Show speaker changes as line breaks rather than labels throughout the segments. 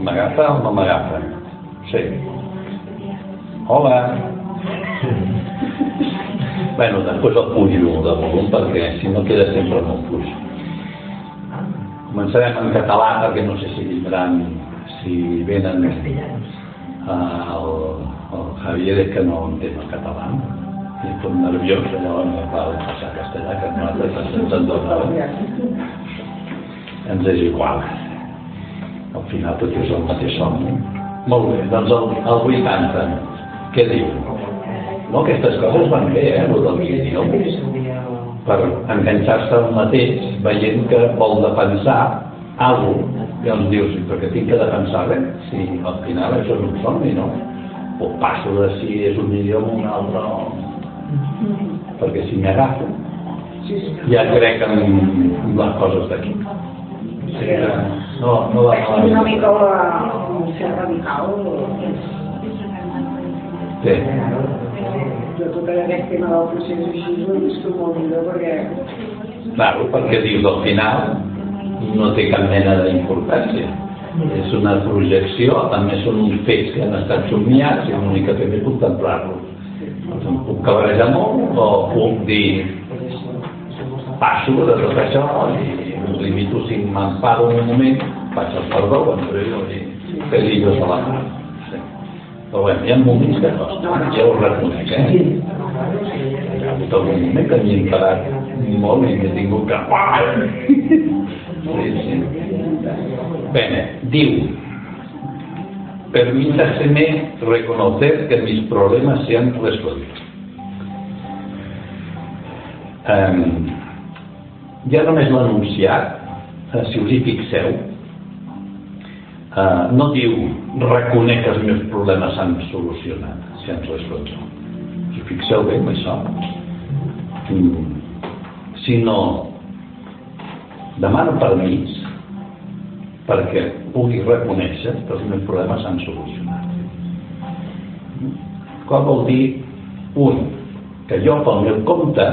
M'agafa o no m'agafa? Sí. Hola. bueno, després el pujo de volum perquè si no queda sempre molt fluix. Començarem en català perquè no sé si vindran, si venen el, el Javier és que no entén el català i tot nerviós allò no va passar castellà que nosaltres ens en dona ens és igual al final tot és el mateix somni. Molt bé, doncs el, el 80 què diu? no, aquestes coses van bé, eh, el del vídeo. Per enganxar-se al mateix veient que vol defensar alguna i ens dius, perquè tinc que defensar? Res si al final això és un somni, no? o passo de si és un idioma o un altre perquè si m'agafo ja crec en les coses d'aquí sí, no, no va.
És una mica un ser radical
sí.
jo tot aquest tema del procés així ho he vist molt millor perquè
claro, perquè dius al final no té cap mena d'importància. És una projecció, també són uns fets que han estat somiats i l'únic que fem és contemplar-los. Doncs em puc cabrejar molt o puc dir passo de tot això i em limito si m'emparo un moment faig el perdó quan jo i pelillos a la mà sí. però bé, hi ha moments que costa ja ho reconec eh? hi ha hagut algun moment que m'he emparat molt i m'he tingut que sí, sí. Bene, diu Permítaseme reconocer que mis problemas se han resuelto. Um, ja només l'anunciat, uh, si us hi fixeu, uh, no diu reconec que els meus problemes s'han solucionat, s'han resolt. Si fixeu bé amb això, um, sinó demano permís perquè pugui reconèixer que els meus problemes s'han solucionat. Què vol dir? Un, que jo pel meu compte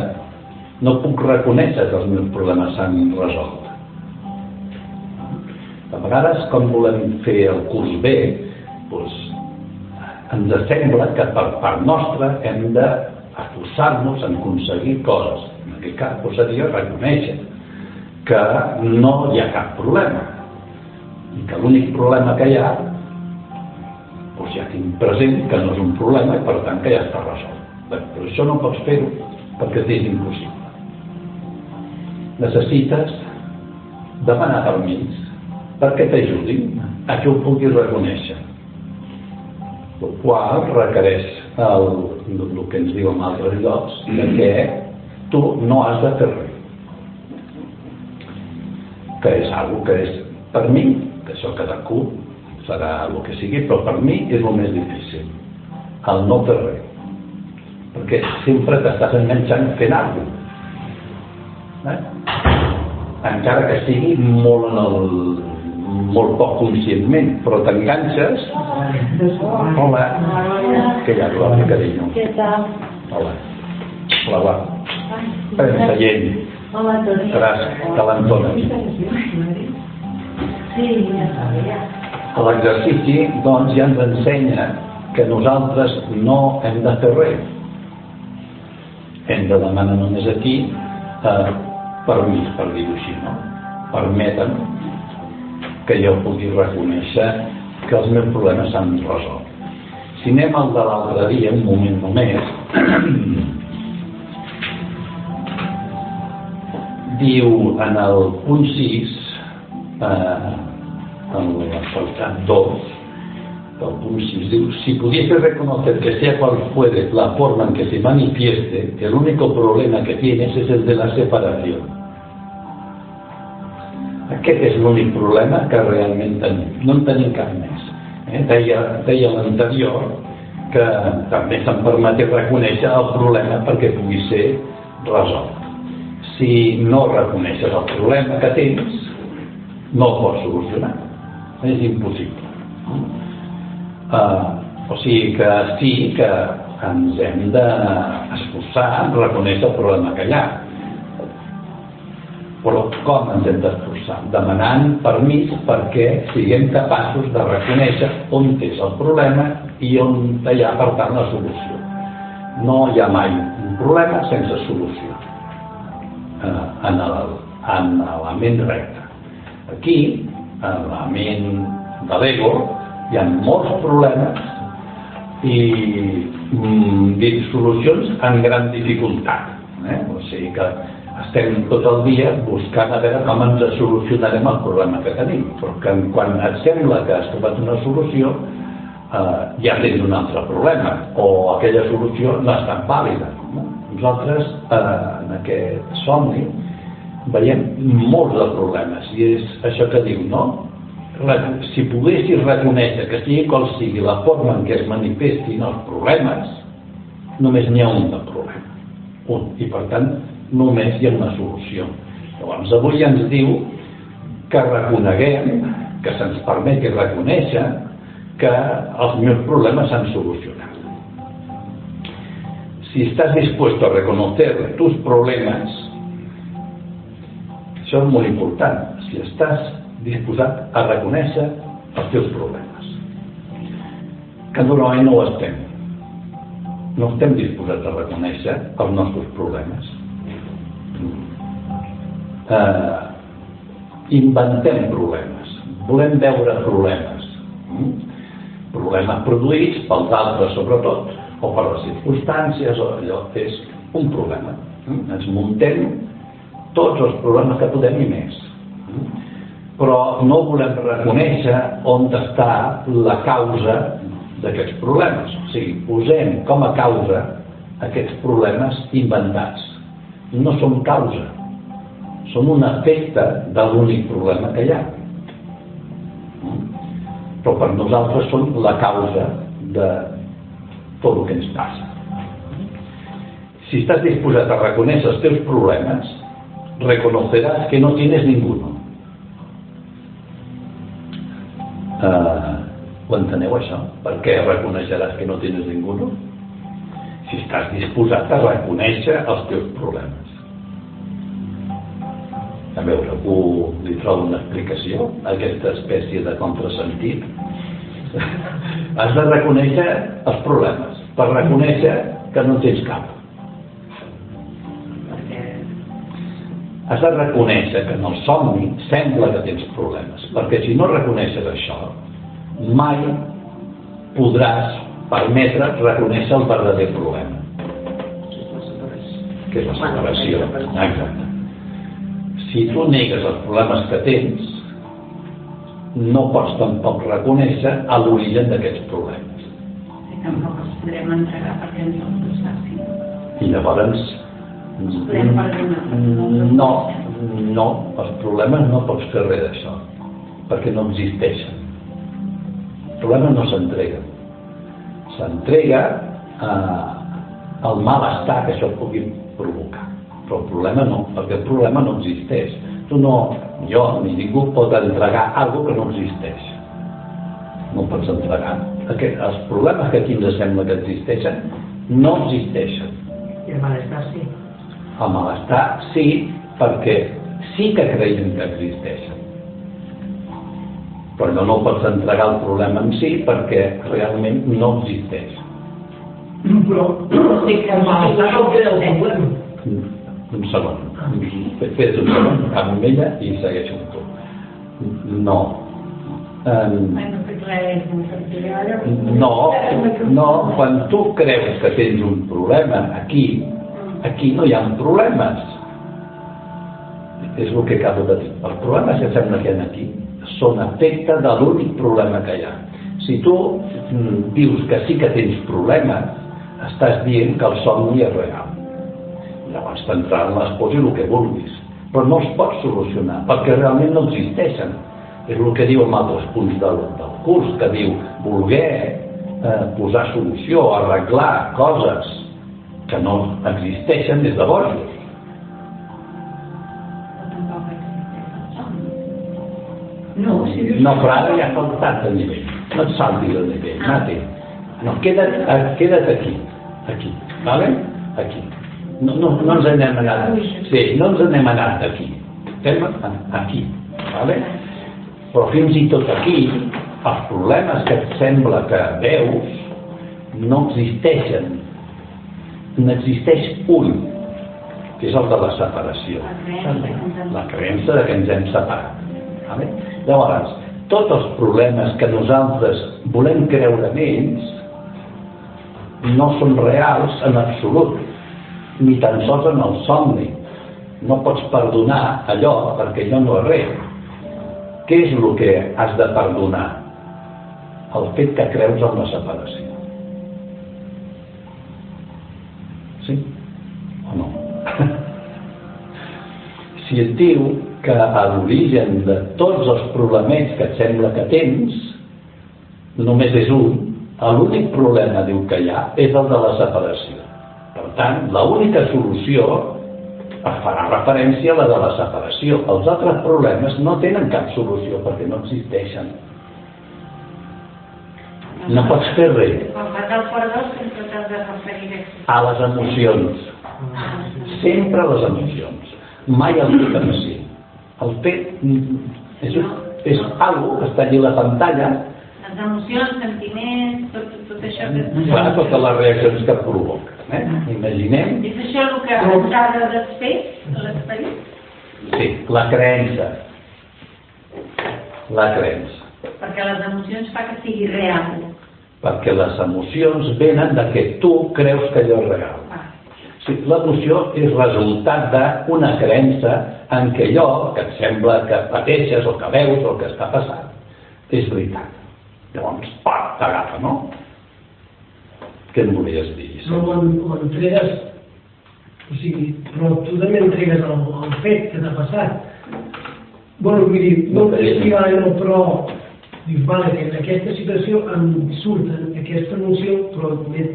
no puc reconèixer que els meus problemes s'han resolt. A vegades, com volem fer el curs bé, doncs, ens sembla que per part nostra hem d'acusar-nos en aconseguir coses. En aquest cas, doncs, seria reconèixer que no hi ha cap problema i que l'únic problema que hi ha doncs ja tinc present que no és un problema i per tant que ja està resolt. Bé, però això no pots fer-ho perquè és impossible. Necessites demanar permís perquè t'ajudin a que ho puguis reconèixer. El qual requereix el, el que ens diu en altres llocs de que tu no has de fer res. Que és algo que és per mi que això cadascú serà el que sigui, però per mi és el més difícil, el no fer res. Perquè sempre t'estàs enganxant fent alguna cosa. Eh? Encara que sigui molt en el molt poc conscientment, però t'enganxes. Hola. Que hi ha, Glòria, carinyo?
Què tal?
Hola. Hola, va. Pren seient.
Hola, Toni.
Gràcies, calentona. L'exercici, doncs, ja ens ensenya que nosaltres no hem de fer res. Hem de demanar només aquí eh, permís, per dir-ho així, no? Permeten que jo pugui reconèixer que els meus problemes s'han resolt. Si anem al de l'altre dia, un moment només, diu en el punt 6, eh, en l'apartat 2 del punt 6 diu si pudiese reconocer que sea cual fuere la forma en que se manifieste el único problema que tienes es el de la separación aquest és l'únic problema que realment tenim no en tenim cap més eh? deia, deia l'anterior que també se'n permet reconèixer el problema perquè pugui ser resolt si no reconeixes el problema que tens no el pots solucionar és impossible. Uh, o sigui que sí que ens hem d'esforçar en reconèixer el problema que hi ha. Però com ens hem d'esforçar? Demanant permís perquè siguem capaços de reconèixer on és el problema i on hi ha, per tant, la solució. No hi ha mai un problema sense solució eh, en, el, en la ment recta. Aquí, en la ment de l'ego, hi ha molts problemes i mm, solucions en gran dificultat. Eh? O sigui que estem tot el dia buscant a veure com ens solucionarem el problema que tenim, però que quan et sembla que has trobat una solució eh, ja tens un altre problema o aquella solució no és tan vàlida. No? Nosaltres eh, en aquest somni veiem molts de problemes i és això que diu, no? Si poguessis reconèixer que sigui qual sigui la forma en què es manifestin els problemes, només n'hi ha un de problema. Un. I per tant, només hi ha una solució. Llavors, avui ens diu que reconeguem, que se'ns permeti reconèixer que els meus problemes s'han solucionat. Si estàs dispuesto a reconocer tus problemes, això és molt important. Si estàs disposat a reconèixer els teus problemes, que normalment no ho estem. No estem disposats a reconèixer els nostres problemes eh, inventem problemes, volem veure problemes, mm? problemes produïts pels altres sobretot, o per les circumstàncies, o allò és un problema. Mm? Ens muntem tots els problemes que podem i més. Mm? Però no volem reconèixer on està la causa d'aquests problemes. O sigui, posem com a causa aquests problemes inventats. No són causa, són un efecte de l'únic problema que hi ha. Però per nosaltres són la causa de tot el que ens passa. Si estàs disposat a reconèixer els teus problemes, reconoceràs que no tienes ninguno. Uh, ho enteneu això? Per què reconeixeràs que no tienes ninguno? Si estàs disposat a reconèixer els teus problemes a veure, algú li troba una explicació a aquesta espècie de contrasentit? Has de reconèixer els problemes, per reconèixer que no tens cap. Has de reconèixer que en el somni sembla que tens problemes, perquè si no reconeixes això, mai podràs permetre reconèixer el verdader problema, que és la separació. Exacte si tu negues els problemes que tens, no pots tampoc reconèixer a l'origen d'aquests problemes.
I tampoc els podrem entregar perquè ens els facin.
I llavors... No, no, els problemes no pots fer res d'això, perquè no existeixen. El problema no s'entrega. S'entrega eh, al malestar que això pugui provocar però el problema no, perquè el problema no existeix. Tu no, jo ni ningú pot entregar alguna que no existeix. No pots entregar. Aquest, els problemes que aquí ens sembla que existeixen no existeixen.
I el malestar sí.
El malestar sí, perquè sí que creiem que existeixen. Però no, no pots entregar el problema en si perquè realment no existeix.
Però sí que el malestar no crea el problema.
Un segon. Fes un segon, amb ella i segueixo amb tu. No. Um, no, no, quan tu creus que tens un problema aquí, aquí no hi ha problemes. És el que acabo de dir. Els problemes que sembla que hi ha aquí són efecte de l'únic problema que hi ha. Si tu mm, dius que sí que tens problemes, estàs dient que el somni és real llavors t'entraran les pors i el que vulguis. Però no es pot solucionar perquè realment no existeixen. És el que diu en altres punts del, del curs que diu voler eh, posar solució arreglar coses que no existeixen des de bojos no, si no però ara ja ha faltat de nivell. No et saltis de nivell mate no, queda't, queda't aquí. Aquí, vale? aquí no, no, no ens n'hem anat. Sí, no ens n'hem anat d'aquí. Estem aquí. ¿vale? Però fins i tot aquí, els problemes que et sembla que veus no existeixen. N'existeix un, que és el de la separació. La creença de que ens hem separat. ¿vale? Llavors, tots els problemes que nosaltres volem creure en ells no són reals en absolut, ni tan sols en el somni. No pots perdonar allò perquè allò no és res. Què és el que has de perdonar? El fet que creus en la separació. Sí o no? si et diu que a l'origen de tots els problemes que et sembla que tens només és un, l'únic problema, diu que hi ha, és el de la separació. Tant, l'única solució farà referència a la de la separació. Els altres problemes no tenen cap solució perquè no existeixen. No pots fer res.
Quan vas al perdó sempre t'has de referir
a les emocions. Sempre a les emocions. Mai al fet en si. El fet és, és algo que està allà a la pantalla
les emocions, sentiments, tot, tot això que...
fa totes les reaccions que provoca. Eh? Imaginem
És això el que ens ha de desfer, l'esperit?
sí, la creença. La creença.
Perquè les emocions fa que sigui real.
Perquè les emocions venen de que tu creus que allò és real.
Va.
Sí, L'emoció és resultat d'una creença en què allò que et sembla que pateixes o que veus o que està passant és veritat. Llavors, pam, t'agafa, no? Què em volies dir?
Quan entregues, o sigui, però tu també entregues el, el fet que t'ha passat. Bueno, vull dir, no
no,
però dius, vale, que en aquesta situació em surt aquesta emoció, però també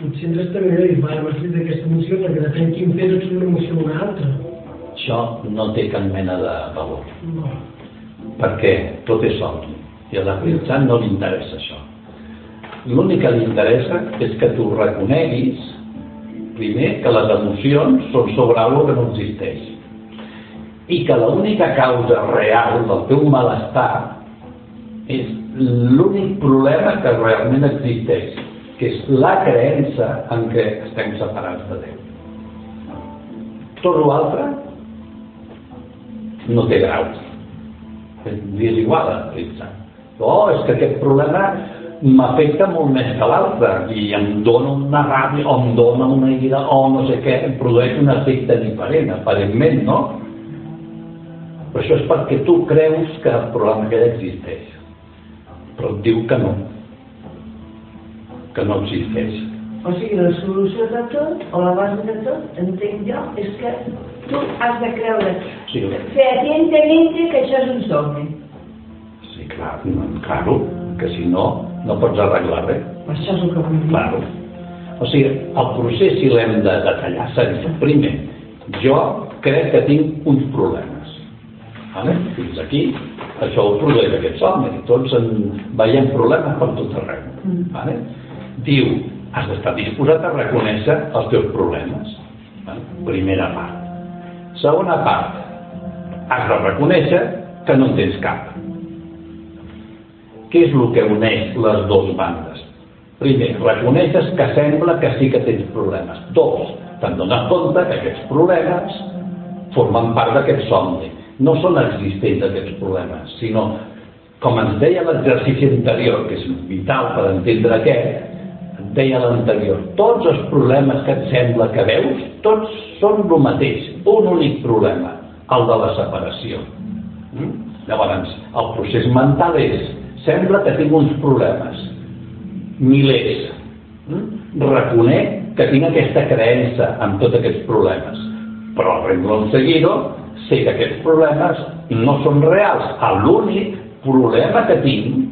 potser entres també i dius, vale, m'ha sortit aquesta emoció perquè depèn quin fet et surt una emoció o una altra.
Això no té cap mena de valor.
No.
perquè tot és somni i a l'aprenditzat no li interessa això l'únic que li interessa és que tu reconeguis. Primer que les emocions són sobre alguna que no existeix. I que l'única causa real del teu malestar és l'únic problema que realment existeix que és la creença en què estem separats de Déu. Tot l'altre no té grau. Li és igual a analitzar. Oh, és que aquest problema m'afecta molt més que l'altre i em dona una ràbia o em dona una ira o no sé què, em produeix un efecte diferent, aparentment, no? Però això és perquè tu creus que el problema aquell existeix. Però et diu que no. Que no existeix.
O sigui, la solució de tot, o la base de tot, entenc jo, és que tu has de creure
Sí,
fehacientemente que això és un somni.
Sí clar, no, claro, que si no, no pots arreglar res.
Això és el que vull dir.
Claro. O sigui, el procés si l'hem de detallar seria, primer, jo crec que tinc uns problemes. Vale? Fins aquí, això ho produeix aquest somni. Tots en veiem problemes per tot arreu. Vale? Diu, has d'estar disposat a reconèixer els teus problemes. Vale? Primera part. Segona part, has de reconèixer que no en tens cap. Què és el que uneix les dues bandes? Primer, reconeixes que sembla que sí que tens problemes. Dos, te'n dones compte que aquests problemes formen part d'aquest somni. No són existents aquests problemes, sinó, com ens deia l'exercici anterior, que és vital per entendre aquest, deia l'anterior, tots els problemes que et sembla que veus, tots són el mateix, un únic problema, el de la separació. Mm? Llavors, el procés mental és, sembla que tinc uns problemes, milers. Mm? Reconec que tinc aquesta creença amb tots aquests problemes, però al renglón seguido sé que aquests problemes no són reals. L'únic problema que tinc,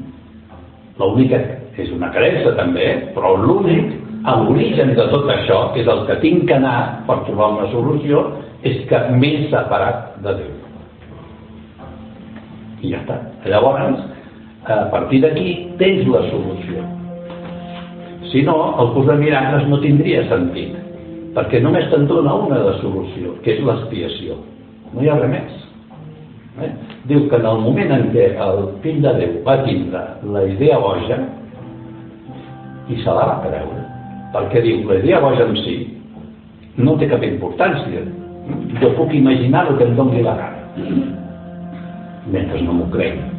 l'única és una creença també, però l'únic, a l'origen de tot això, que és el que tinc que anar per trobar una solució, és que m'he separat de Déu. I ja està. Llavors, a partir d'aquí tens la solució. Si no, el curs de miracles no tindria sentit, perquè només te'n dona una de solució, que és l'expiació. No hi ha res més. Eh? Diu que en el moment en què el fill de Déu va tindre la idea boja i se la va creure, perquè diu la idea boja en si no té cap importància. Jo puc imaginar el que em doni la gana, mentre no m'ho cregui.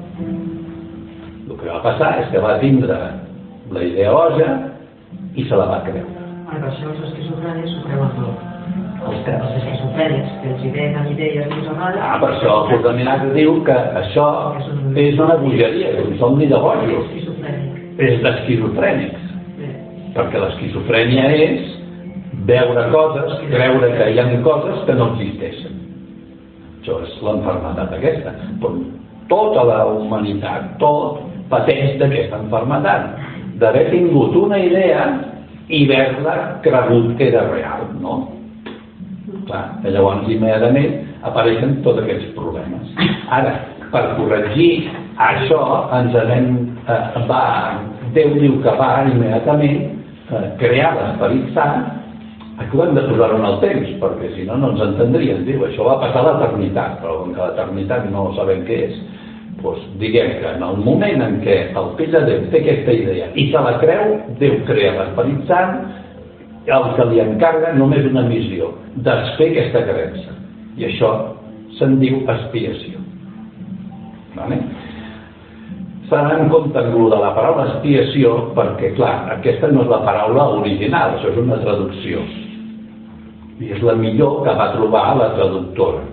Va passar és que va tindre la idea boja i se la va creure.
Per això els esquizofrènics s'ho creuen tot. Els, que, els esquizofrènics, que els hi venen idees disonades...
Ah, per això el Fortaminat diu que això és una bogeria, és un somni de bojos, és d'esquizofrènics, perquè l'esquizofrènia és veure coses, creure que hi ha coses que no existeixen. Això és l'enfermetat aquesta. Però tota la humanitat, tot, pateix d'aquesta enfermetat, d'haver tingut una idea i haver-la cregut que era real, no? Clar, que llavors immediatament apareixen tots aquests problemes. Ara, per corregir això, ens anem, eh, va, Déu diu que va immediatament eh, crear l'esperit sant, aquí ho hem de posar en el temps, perquè si no, no ens entendríem. Diu, això va passar a l'eternitat, però com que l'eternitat no sabem què és, doncs diguem que en el moment en què el fill de Déu té aquesta idea i se la creu, Déu crea l'esperit sant, el que li encarga només una missió, desfer aquesta creença. I això se'n diu expiació. Vale? S'ha d'anar en compte amb de la paraula expiació perquè, clar, aquesta no és la paraula original, això és una traducció. I és la millor que va trobar la traductora.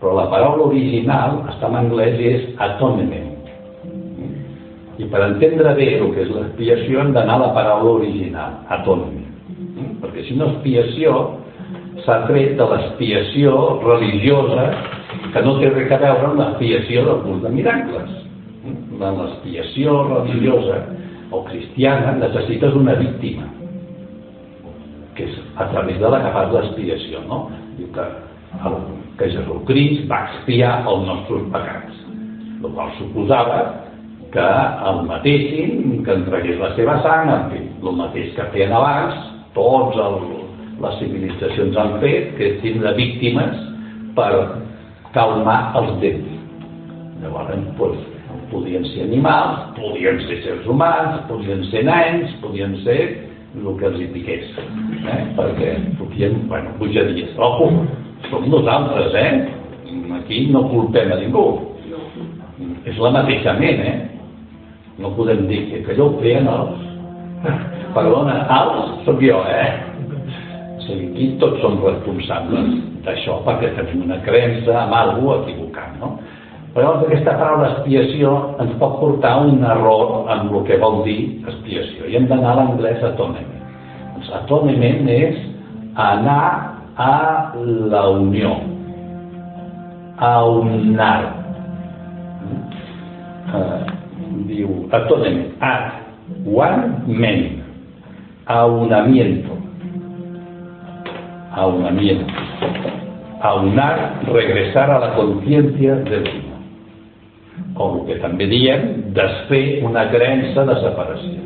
Però la paraula original està en anglès és atonement. I per entendre bé el que és l'expiació hem d'anar a la paraula original, atonement. Perquè si no expiació s'ha tret de l'expiació religiosa que no té res a veure amb l'expiació del curs de miracles. En l'expiació religiosa o cristiana necessites una víctima, que és a través de la que fas l'expiació, no? Diu que, que Jesucrist va expiar els nostres pecats, el qual suposava que el matessin, que entregués la seva sang, en fi, el mateix que feien abans, tots el, les civilitzacions han fet, que és tindre víctimes per calmar els déus. Llavors, doncs, podien ser animals, podien ser sers humans, podien ser nens, podien ser el que els hi piqués, eh? perquè podien, bueno, bogeries. Ojo, som nosaltres, eh? Aquí no culpem a ningú. És la mateixa ment, eh? No podem dir que, allò ho feien els... Perdona, els sóc jo, eh? O sigui, aquí tots som responsables d'això perquè tenim una creença amb algú equivocant, no? Però llavors aquesta paraula expiació ens pot portar a un error amb el que vol dir expiació. I hem d'anar a l'anglès atonement. Doncs atonement és anar a la unió, a unar. Eh, diu atonement, at, one, men, aunamiento, aunamiento, aunar, regresar a la conciencia del uno o el que també diem desfer una creença de separació.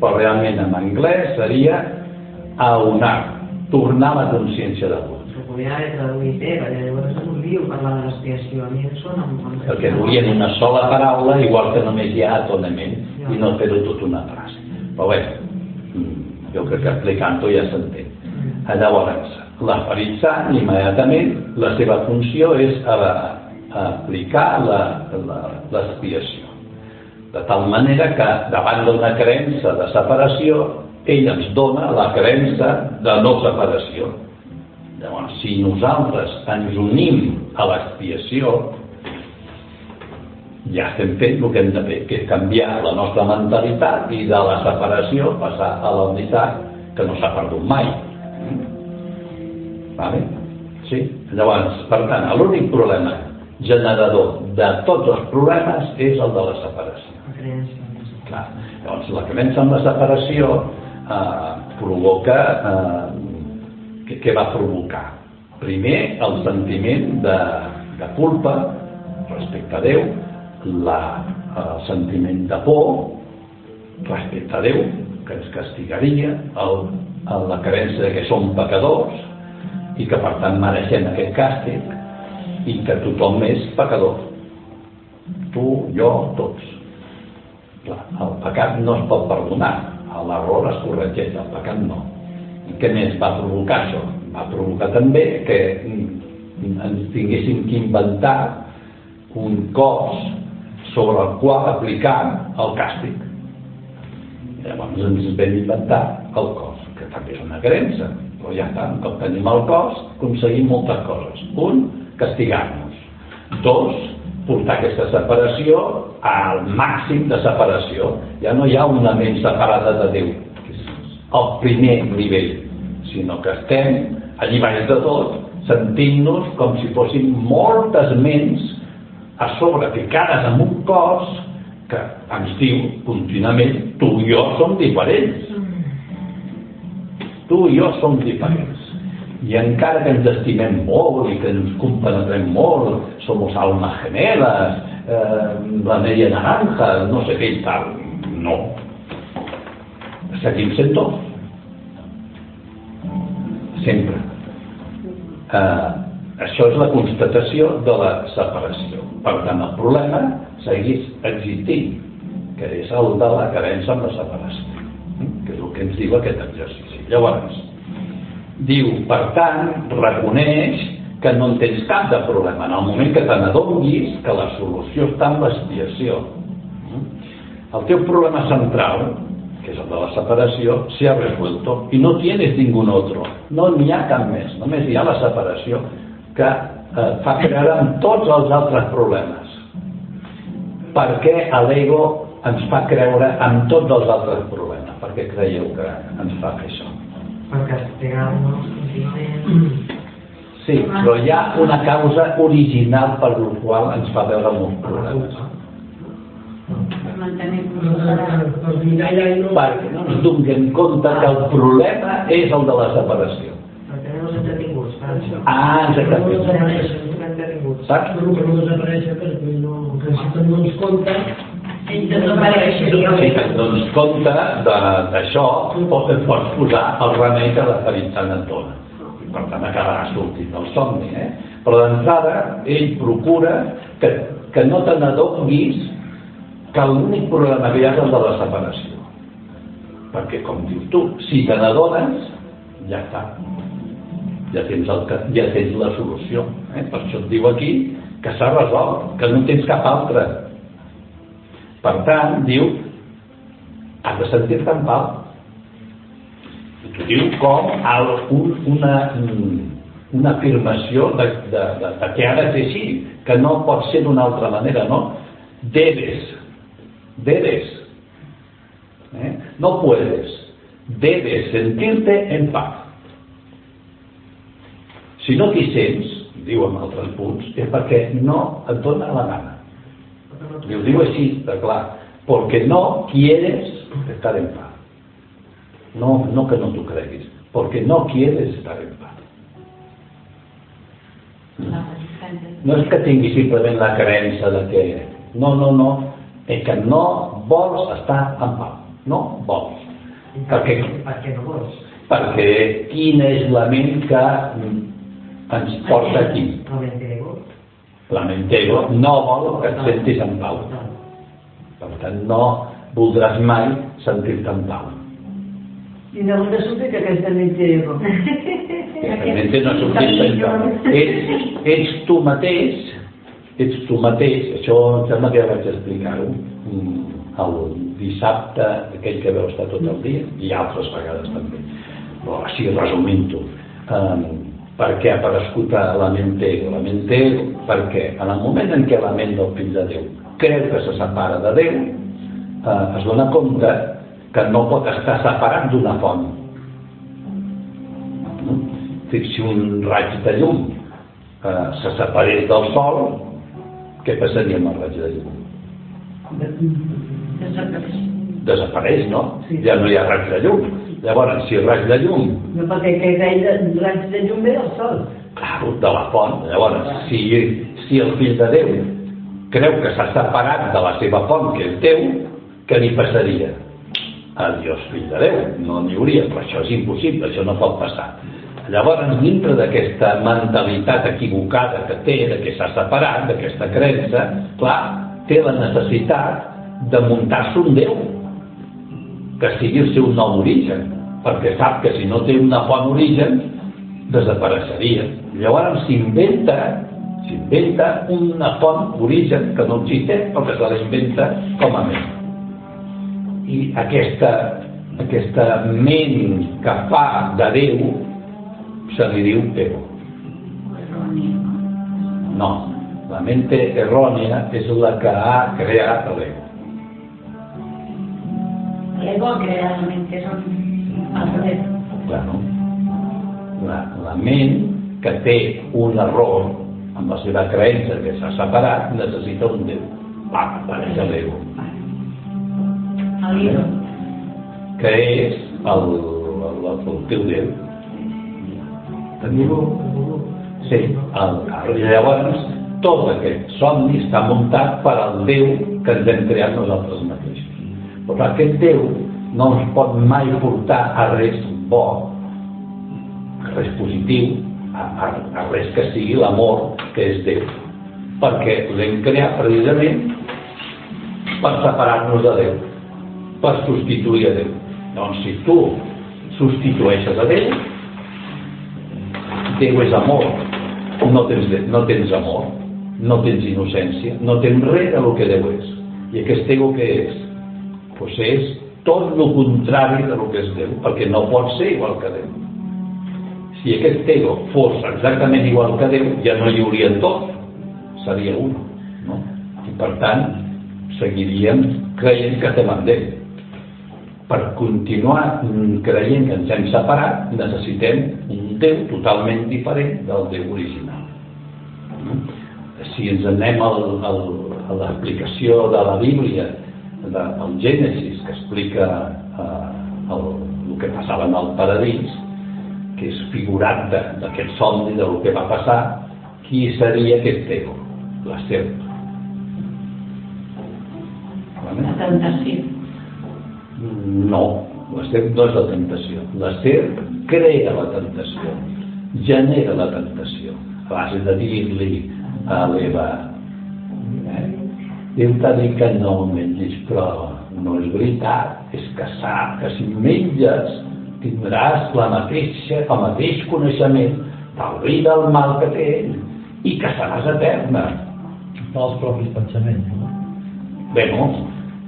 Però realment en anglès seria aunar tornar a la consciència de
podria haver traduït bé, perquè llavors lío parlar de l'expiació. A mi em sona un bon
perquè volien una sola paraula igual que només hi ha atonament i no fer-ho tot una frase. Però bé, mm, jo crec que explicant-ho ja s'entén. Llavors l'esperit sant immediatament. La seva funció és a, a aplicar l'expiació. De tal manera que davant d'una creença de separació ell ens dona la creença de no separació llavors si nosaltres ens unim a l'expiació ja estem fent el que hem de fer, que és canviar la nostra mentalitat i de la separació passar a la unitat que no s'ha perdut mai. Vale? Sí? Llavors, per tant, l'únic problema generador de tots els problemes és el de la separació.
La creença.
Clar. Llavors, la creença en la separació eh, provoca... Eh, què, què va provocar? Primer, el sentiment de, de culpa respecte a Déu, la, el sentiment de por respecte a Déu, que ens castigaria, el, el, la creença que som pecadors i que per tant mereixem aquest càstig, i que tothom és pecador. Tu, jo, tots. Clar, el pecat no es pot perdonar, l'error es corregeix, el pecat no. I què més va provocar això? Va provocar també que ens tinguéssim que inventar un cos sobre el qual aplicar el càstig. Llavors ens vam inventar el cos, que també és una creença, però ja està, com tenim el cos, aconseguim moltes coses. Un, castigar-nos. Dos, portar aquesta separació al màxim de separació. Ja no hi ha una ment separada de Déu, que és el primer nivell, sinó que estem alliberats de tot, sentint-nos com si fossin moltes ments a sobre ficades en un cos que ens diu contínuament tu i jo som diferents. Tu i jo som diferents. I encara que ens estimem molt i que ens compenetrem molt, somos almas gemelas, eh, la media naranja, no sé què i tal, no. Seguim sent dos. Sempre. Eh, això és la constatació de la separació. Per tant, el problema segueix existint, que és el de la carença amb la separació, que és el que ens diu aquest exercici. Llavors, diu, per tant, reconeix que no en tens cap de problema. En el moment que te n'adonguis que la solució està en l'expiació. El teu problema central, que és el de la separació, se ha resuelto i no tienes ningún otro. No n'hi ha cap més, només hi ha la separació que eh, fa creure en tots els altres problemes. Per què l'ego ens fa creure en tots els altres problemes? Per què creieu que ens fa fer això?
Per castigar-nos.
Sí, però hi ha una causa original per la qual ens fa veure
i no...
Perquè no ens donem compte que el problema és el de la separació.
No.
Ah,
No
exactament. Saps?
Però que no desapareix perquè no... Que si te'n dones compte...
Te'n dones compte d'això, pot, pots posar el remei que sant et dona. I per tant acabarà sortint del somni. Eh? Però d'entrada, ell procura que, que no te n'adonguis que l'únic problema que hi ha és el de la separació. Perquè, com dius tu, si te n'adones, ja està. Ja tens, el, ja tens la solució. Eh? Per això et diu aquí que s'ha resolt, que no tens cap altra. Per tant, diu, has de sentir-te en pau. Diu com el, un, una, una afirmació de, de, de, de que ha de ser així, que no pot ser d'una altra manera, no? Debes, debes, ¿eh? no puedes, debes sentirte en paz. Si no t'hi sents, diu en altres punts, és perquè no et dona la gana. Y os digo así, está claro, porque no quieres estar en paz. No, no que no tú creguis, porque no quieres estar en paz. No és que tinguis simplement la creença de que... No, no, no, és que no vols estar en pau. No vols. Perquè,
Per què no vols?
perquè quina és la ment que ens porta aquí?
No
ment ego no vol que et sentis en pau. Per tant, no voldràs mai sentir-te en pau.
I on ha sortit aquesta mentego?
Realment no sortit pensant. Ets, ets tu mateix, ets tu mateix, això em sembla que ja vaig explicar-ho mm, el dissabte, aquell que veu estar tot el dia, i altres vegades també. Però així resumint-ho, um, per què ha aparegut a la ment ego? La ment ego, perquè en el moment en què la ment del fill de Déu creu que se separa de Déu, eh, es dona compte que no pot estar separat d'una font. No? Si un raig de llum eh, se separés del sol, què passaria amb el raig de llum?
Desapareix.
Desapareix, no?
Sí.
Ja no hi ha raig de llum. Llavors, si el raig de llum,
No, perquè que gaire raig de llum ve del sol.
clar, de la font, llavors, si, si el fill de Déu creu que s'ha separat de la seva font, que és Déu, què li passaria? Adiós, fill de Déu, no n'hi hauria, però això és impossible, això no pot passar. Llavors, dintre d'aquesta mentalitat equivocada que té, de que s'ha separat, d'aquesta creença, clar, té la necessitat de muntar-se un Déu, que sigui el seu nou origen, perquè sap que si no té una font origen, desapareixeria. Llavors s'inventa s'inventa una font origen que no existeix, però que se l'inventa com a ment. I aquesta, aquesta ment que fa de Déu se li diu ego. No, la mente errònia és la que ha creat l'ego.
L'ego crea la mente, són al revés.
Claro. La, la ment que té un error amb la seva creença que s'ha separat necessita un Déu. Va, apareix l'ego.
El
Que és el, el, el teu Déu. Teniu? Sí, el, llavors tot aquest somni està muntat per al Déu que ens hem creat nosaltres mateixos. Però aquest Déu no ens pot mai portar a res bo, a res positiu, a, a, a res que sigui l'amor que és Déu. Perquè l'hem creat precisament per separar-nos de Déu, per substituir a Déu. Doncs si tu substitueixes a Déu, Déu és amor, no tens, no tens amor, no tens innocència, no tens res del que Déu és. I aquest ego que és? Pues és tot el contrari del que és Déu, perquè no pot ser igual que Déu. Si aquest ego fos exactament igual que Déu, ja no hi hauria tot, seria un. No? I per tant, seguiríem creient que estem en Déu. Per continuar creient que ens hem separat, necessitem un Déu totalment diferent del Déu original. Si ens anem al, al, a l'explicació de la Bíblia, del Gènesis, que explica eh, el, el que passava en el paradís, que és figurat d'aquest somni del que va passar, qui seria aquest ego? La serp.
La tentació.
No, la serp no és la tentació. La serp crea la tentació, genera la tentació. A base de dir-li a l'Eva? T'ha dit que no mengis, però no és veritat, és que sap que si menges tindràs la mateixa, el mateix coneixement del bé i del mal que té ell i que seràs eterna.
Els propis pensaments, no?
Bé, no,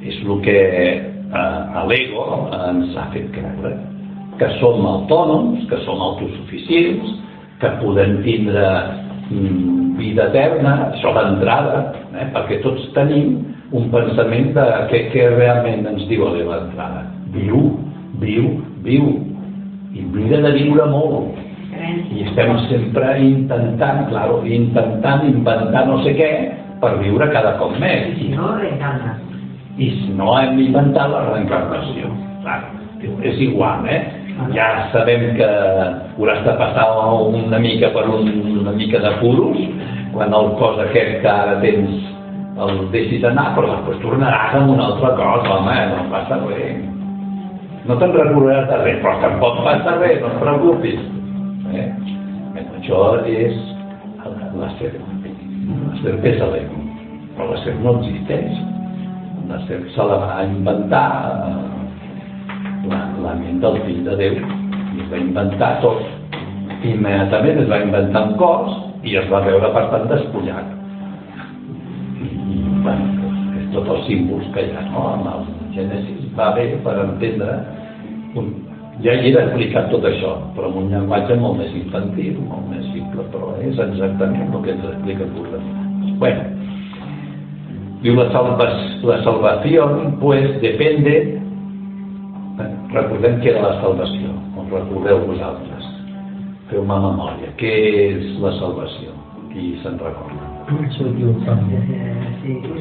és el que eh, l'ego ens ha fet creure, que som autònoms, que som autosuficients, que podem tindre vida eterna, això d'entrada, eh, perquè tots tenim un pensament de què, què realment ens diu a l'entrada. Viu, viu, viu, i mira de viure molt. I estem sempre intentant, claro, intentant inventar no sé què per viure cada cop més.
Si no, reencarnes.
I si no hem d'inventar la reencarnació. Clar, és igual, eh? Ja sabem que hauràs de passar una mica per un, una mica de puros quan el cos aquest que ara tens el deixis anar, però després tornaràs amb una altra cosa, home, no passa res. No te'n recordaràs de res, però tampoc passa res, no et preocupis. Eh? Això és la serp. La serp és l'ego, però la serp no existeix. La serp se la va inventar la, la ment del fill de Déu i es va inventar tot. Immediatament es va inventar un cos i es va veure per tant despullat. I, bueno, és tots els símbols que hi ha, no? Amb el Gènesis va bé per entendre un, ja hi era explicat tot això, però amb un llenguatge molt més infantil, molt més simple, però és exactament el que ens explica Buda. Bueno, diu la, salva, la salvació, pues, depende, recordem què era la salvació, on recordeu vosaltres, feu-me memòria, què és la salvació, qui se'n recorda? La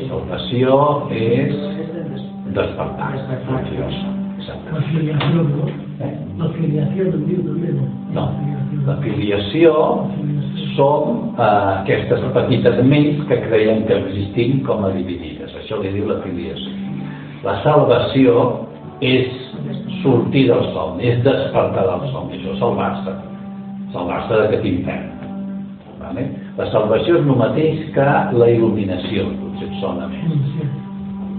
salvació és despertar.
La filiació, no?
Eh?
La filiació em diu també, no?
No, la filiació som eh, aquestes petites ments que creiem que existim com a dividides. Això li diu la filiació. La salvació és sortir del somni, és despertar del somni, això és salvar-se. salvar-se d'aquest infern. Vale? La salvació és el mateix que la il·luminació, potser et sona més.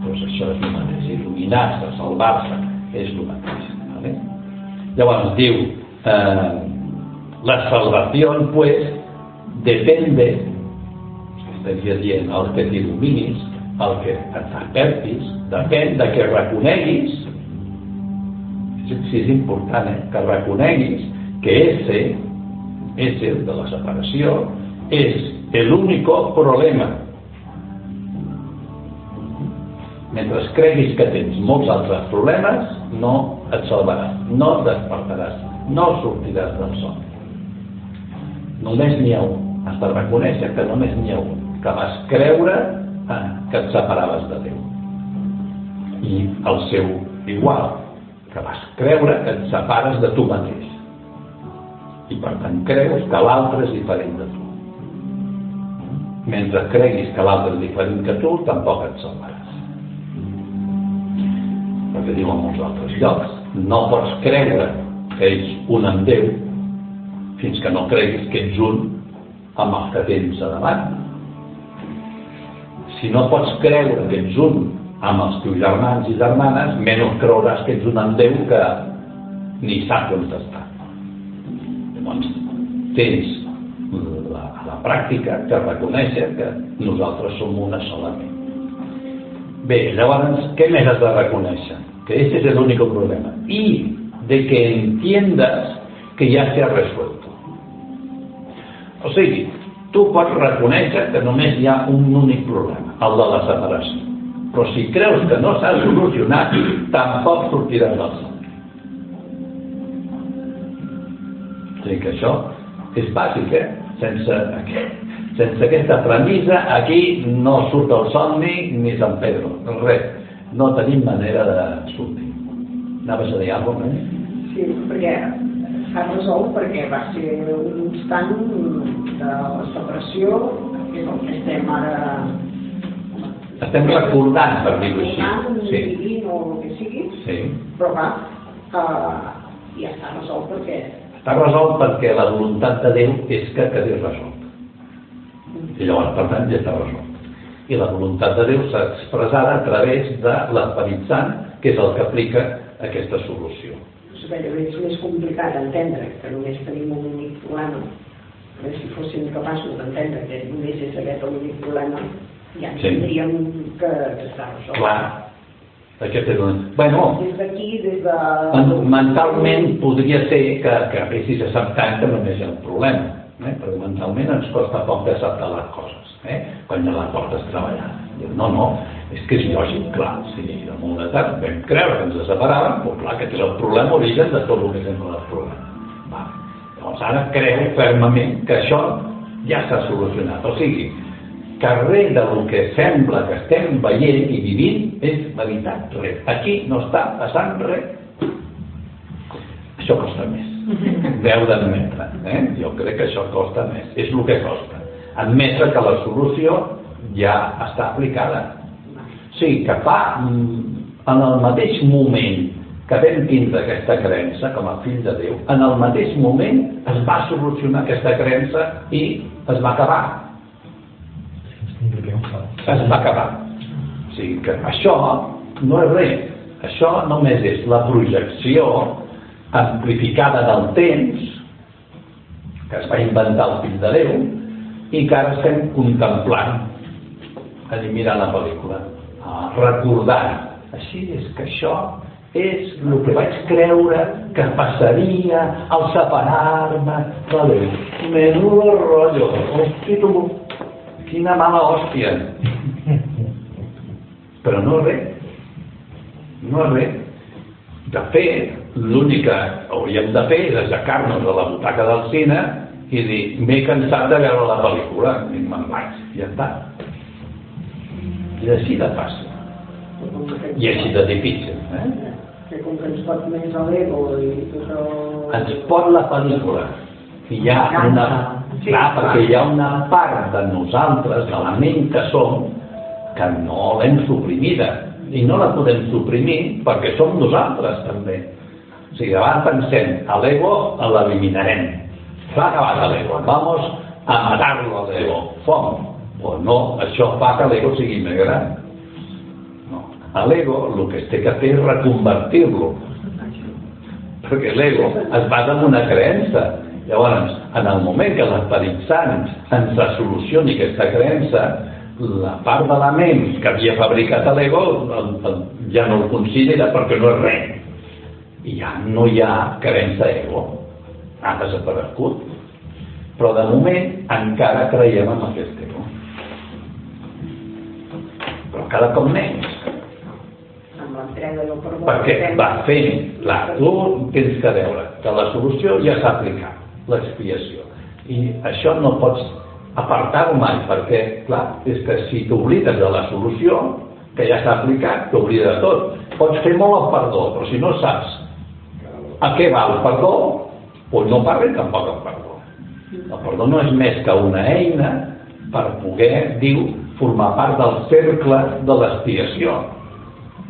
Doncs això és el mateix, il·luminar-se, salvar-se, és el mateix. ¿vale? Llavors diu, eh, la salvación pues depende, estaria dient, el que t'il·luminis, el que et apertis, depèn de que reconeguis, si és important, eh, que reconeguis que ese, ese de la separació, és l'únic problema mentre creguis que tens molts altres problemes, no et salvaràs, no et despertaràs, no sortiràs del son. Només n'hi ha un. Has de reconèixer que només n'hi ha un, que vas creure eh, que et separaves de Déu. I el seu igual, que vas creure que et separes de tu mateix. I per tant creus que l'altre és diferent de tu. Mentre creguis que l'altre és diferent que tu, tampoc et salvaràs perquè diu en molts altres llocs. No pots creure que ets un amb Déu fins que no creguis que ets un amb el que tens a davant. Si no pots creure que ets un amb els teus germans i germanes, menys creuràs que ets un Déu que ni sap on està. Llavors, tens la, la pràctica que reconèixer que nosaltres som una solament. Bé, llavors, què més has de reconèixer? Que es el único problema. Y de que entiendas que ja s'ha resuelto. O sigui, tu pots reconèixer que només hi ha un únic problema, el de la separació. Però si creus que no s'ha solucionat, tampoc sortiràs del somni. O sigui que això és bàsic, eh? Sense sense aquesta premissa, aquí no surt el somni ni Sant Pedro, res. No tenim manera de sortir. Anaves a dir alguna cosa, eh?
Sí, perquè s'ha resolt perquè va ser un instant de la separació, que és el que estem ara
Estem recordant, per dir-ho així.
recordant,
Sí.
o el que sigui,
sí.
però va, uh, ja està resolt perquè
Està resolt perquè la voluntat de Déu és que quedi resolt. I llavors, per tant, ja està resolt. I la voluntat de Déu s'ha expressada a través de l'Esperit Sant, que és el que aplica aquesta solució.
gairebé és més complicat d'entendre que només tenim un únic problema. Si fóssim capaços d'entendre que només és aquest l'únic problema, ja
Sí.
tindríem que, que resolt.
Clar, aquest és un... Bueno,
Des d'aquí, des de...
men- mentalment podria ser que, que haguessis acceptat que només hi ha un problema, eh? perquè mentalment ens costa poc d'acceptar les coses, eh? quan ja les portes treballant. No, no, és que és lògic, clar, si de molt d'edat vam creure que ens separàvem, doncs clar, aquest és el problema origen de tot el que sembla el problema. Va. Llavors ara creu fermament que això ja s'ha solucionat. O sigui, res del que sembla que estem veient i vivint és veritat, res. Aquí no està passant res. Això costa més. Deu d'admetre. Eh? Jo crec que això costa més. És el que costa. Admetre que la solució ja està aplicada. O sigui, que fa, mm, en el mateix moment que vam tindre aquesta creença com a fill de Déu, en el mateix moment es va solucionar aquesta creença i es va acabar es va acabar. O sigui que això no és res. Això només és la projecció amplificada del temps que es va inventar el fill de Déu i que ara estem contemplant mirant la pel·lícula, ah, recordant. Així és que això és el que vaig creure que passaria al separar-me de Déu. Menudo rotllo. Hosti, tu, quina mala hòstia. Però no és res. No és res. De fet, l'únic que hauríem de fer és aixecar-nos de la butaca del cine i dir, m'he cansat de veure la pel·lícula, i me'n vaig, i ja està. És així de fàcil. I així de difícil. Eh?
Que com que ens pot més a l'ego i tot el...
Ens pot la pel·lícula. I hi ha una... Clar, perquè hi ha una part de nosaltres, de la ment que som, que no l'hem suprimida. I no la podem suprimir perquè som nosaltres, també. O sigui, davant pensem, a l'ego l'eliminarem. s'ha acabat l'ego, vamos a matar-lo l'ego, fom. Pues no, això fa que l'ego sigui més gran. No. A l'ego el que es té que fer és reconvertir-lo. Perquè l'ego es basa en una creença. Llavors, en el moment que l'Esperit Sant ens resolucioni aquesta creença, la part de la ment que havia fabricat l'ego ja no el considera perquè no és res. I ja no hi ha creença ego. Ha desaparegut. Però de moment encara creiem en aquest ego. Però cada cop menys. Perquè va fent, clar, tu tens que veure que la solució ja s'ha aplicat, l'expiació. I això no pots apartar-ho mai, perquè, clar, és que si t'oblides de la solució, que ja s'ha aplicat, t'oblides de tot. Pots fer molt el perdó, però si no saps a què va el perdó, doncs no parli tampoc el perdó. El perdó no és més que una eina per poder, diu, formar part del cercle de l'expiació.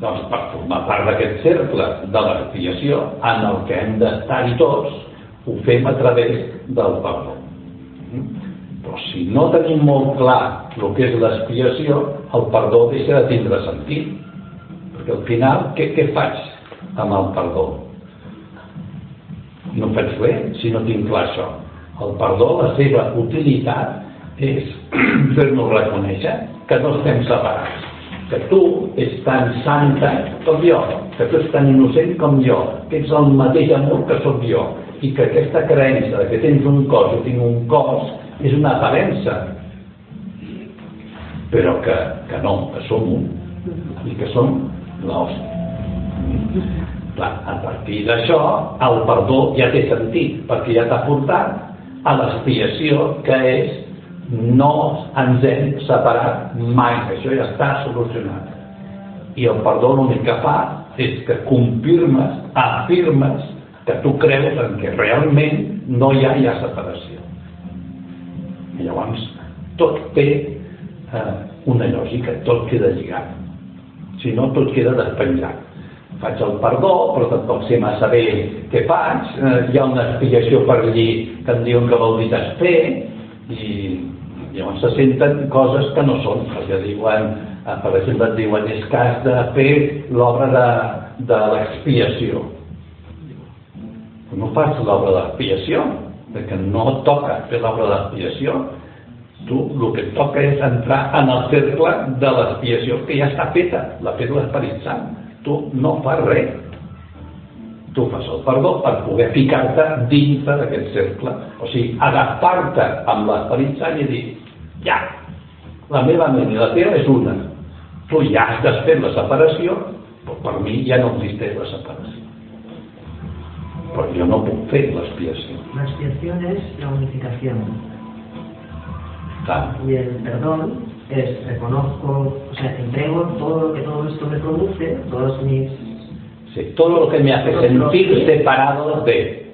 Doncs per formar part d'aquest cercle de l'expiació, en el que hem d'estar-hi tots, ho fem a través del perdó. Però si no tenim molt clar el que és l'expiació, el perdó deixa de tindre sentit. Perquè al final, què, què faig amb el perdó? No faig res si no tinc clar això. El perdó, la seva utilitat és fer-nos reconèixer que no estem separats, que tu ets tan santa com jo, que tu ets tan innocent com jo, que ets el mateix amor que sóc jo, i que aquesta creença de que tens un cos o tinc un cos és una aparença, però que, que no, que som un, i que som l'hòstia. Clar, a partir d'això, el perdó ja té sentit, perquè ja t'ha portat a l'expiació, que és no ens hem separat mai, això ja està solucionat. I el perdó l'únic que fa és que confirmes, afirmes que tu creus en que realment no hi ha ja separació. I llavors tot té eh, una lògica, tot queda lligat. Si no, tot queda despenjat. Faig el perdó, però tampoc sé massa bé què faig. Eh, hi ha una explicació per allí que em diuen que vol dir desfer, i llavors se senten coses que no són, perquè diuen, eh, per exemple, et diuen és has de fer l'obra de, de l'expiació. No fas l'obra de l'expiació, perquè no toca fer l'obra de l'expiació. Tu el que toca és entrar en el cercle de l'expiació que ja està feta, l'ha fet l'Esperit Sant. Tu no fas res. Tu fas el perdó per poder ficar-te dintre d'aquest cercle. O sigui, agafar-te amb l'Esperit Sant i dir, ja, la meva ment i la teva és una. Tu ja has desfet la separació, però per mi ja no existeix la separació. Però jo no puc fer l'expiació.
La expiación es la unificación.
Clar,
Y el perdón es reconozco, o sea, entrego todo lo que todo esto me produce, todos mis.
sí, todo lo que me hace sentir separado de...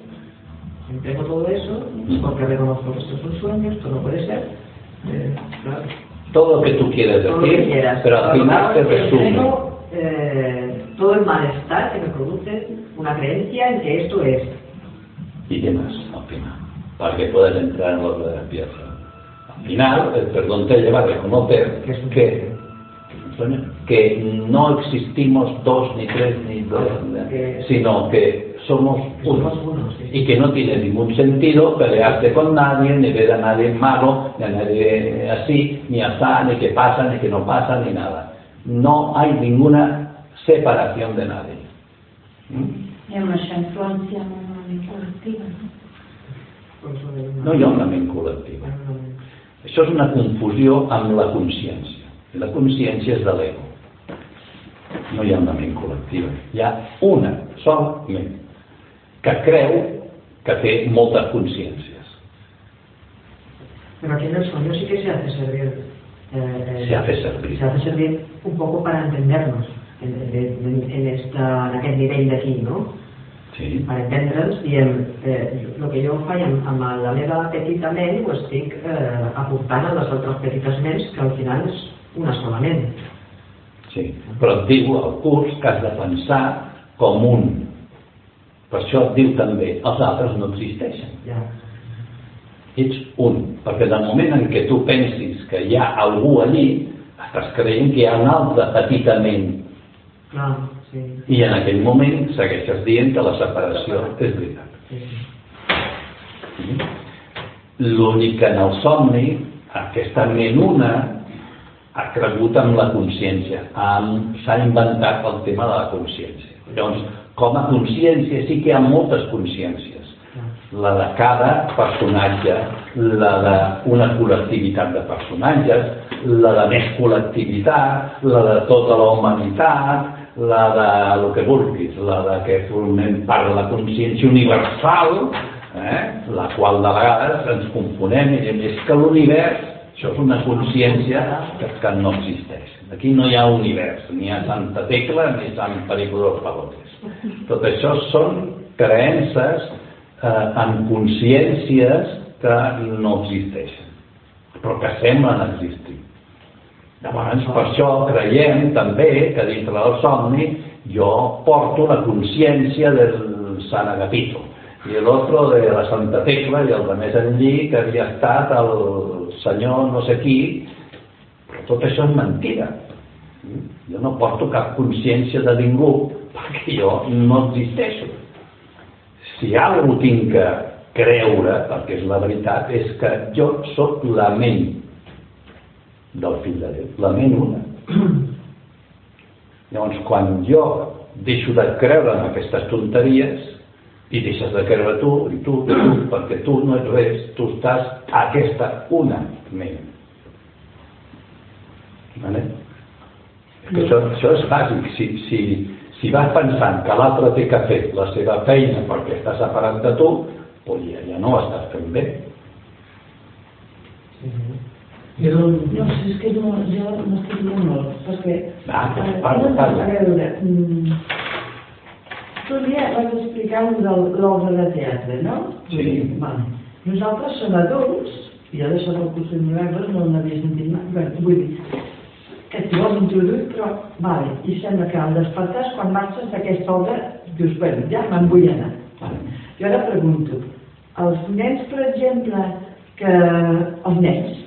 Entrego todo eso porque reconozco que esto es un sueño, esto no puede ser. Eh, claro.
Todo lo que tú quieres decir,
quieras.
pero al final se resume.
Entrego, eh, todo el malestar que me produce una creencia en que esto es.
¿Y qué más al final? Para que puedas entrar en la obra de la pieza. Al final, el perdón te lleva a reconocer
Que
que, que no existimos dos, ni tres, ni dos,
Que-
sino que somos uno.
Somos uno, sí.
Y que no tiene ningún sentido pelearte con nadie, ni ver a nadie malo, ni a nadie así, ni así, ni que pasa, ni que no pasa, ni nada. No hay ninguna separación de nadie. ¿Mm?
I amb això influenciem una ment col·lectiva, no?
No hi ha una ment col·lectiva. Això és una confusió amb la consciència. I la consciència és de l'ego. No hi ha una ment col·lectiva. Hi ha una sola ment que creu que té moltes consciències.
Pero aquí en el sueño sí que se hace servir. eh,
Se hace servir.
Se hace servir un poco para entendernos en, en, en esta, en aquest nivell d'aquí, no?
Sí?
Per entendre'ns, diem, eh, el que jo faig amb, amb la meva petita ment ho estic eh, aportant a les altres petites ments que al final és una sola ment.
Sí. Però et diu el curs que has de pensar com un. Per això et diu també, els altres no existeixen.
Ja.
ets un, perquè en el moment en què tu pensis que hi ha algú allí, estàs creient que hi ha un altre petitament
Clar, sí.
I en aquell moment segueixes dient que la separació és veritat.
sí.
L'únic que en el somni, aquesta ment una ha cregut en la consciència, Amb- s'ha inventat el tema de la consciència. Llavors, com a consciència sí que hi ha moltes consciències. La de cada personatge, la d'una col·lectivitat de personatges, la de més col·lectivitat, la de tota la humanitat, la de el que vulguis, la de que formem part de la consciència universal, eh? la qual de vegades ens confonem i diem, és que l'univers, això és una consciència que, que no existeix. Aquí no hi ha univers, ni ha Santa Tecla ni Sant Perico dels Palotes. Tot això són creences eh, en consciències que no existeixen, però que semblen existir. Llavors, per això creiem també que dintre del somni jo porto la consciència del Sant Agapito i l'altre de la Santa Tecla i el de més enllí que havia estat el senyor no sé qui, però tot això és mentida. Jo no porto cap consciència de ningú perquè jo no existeixo. Si alguna tinc que creure, perquè és la veritat, és que jo sóc la ment del fill de Déu, la ment una. Llavors, quan jo deixo de creure en aquestes tonteries i deixes de creure tu, i tu, i tu, perquè tu no ets res, tu estàs a aquesta una ment. Vale? Que això, això és bàsic. Si, si, si vas pensant que l'altre té que fer la seva feina perquè està separat de tu, doncs ja, ja no ho estàs fent bé.
Era un...
No, si és que no, jo m'estic molt molt, perquè...
Ah,
eh,
parla,
no,
parla.
A veure, mm, tu dia vas explicar un de l'obra de teatre, no?
Sí.
Vale. Nosaltres som adults, i jo d'això del curs de milagres no n'havia sentit mai, bé, vull dir, que t'hi vols introduir, però, vale, i sembla que al despertar quan marxes d'aquesta obra, dius, bueno, ja me'n vull anar. Vale. Jo ara pregunto, els nens, per exemple, que els nens,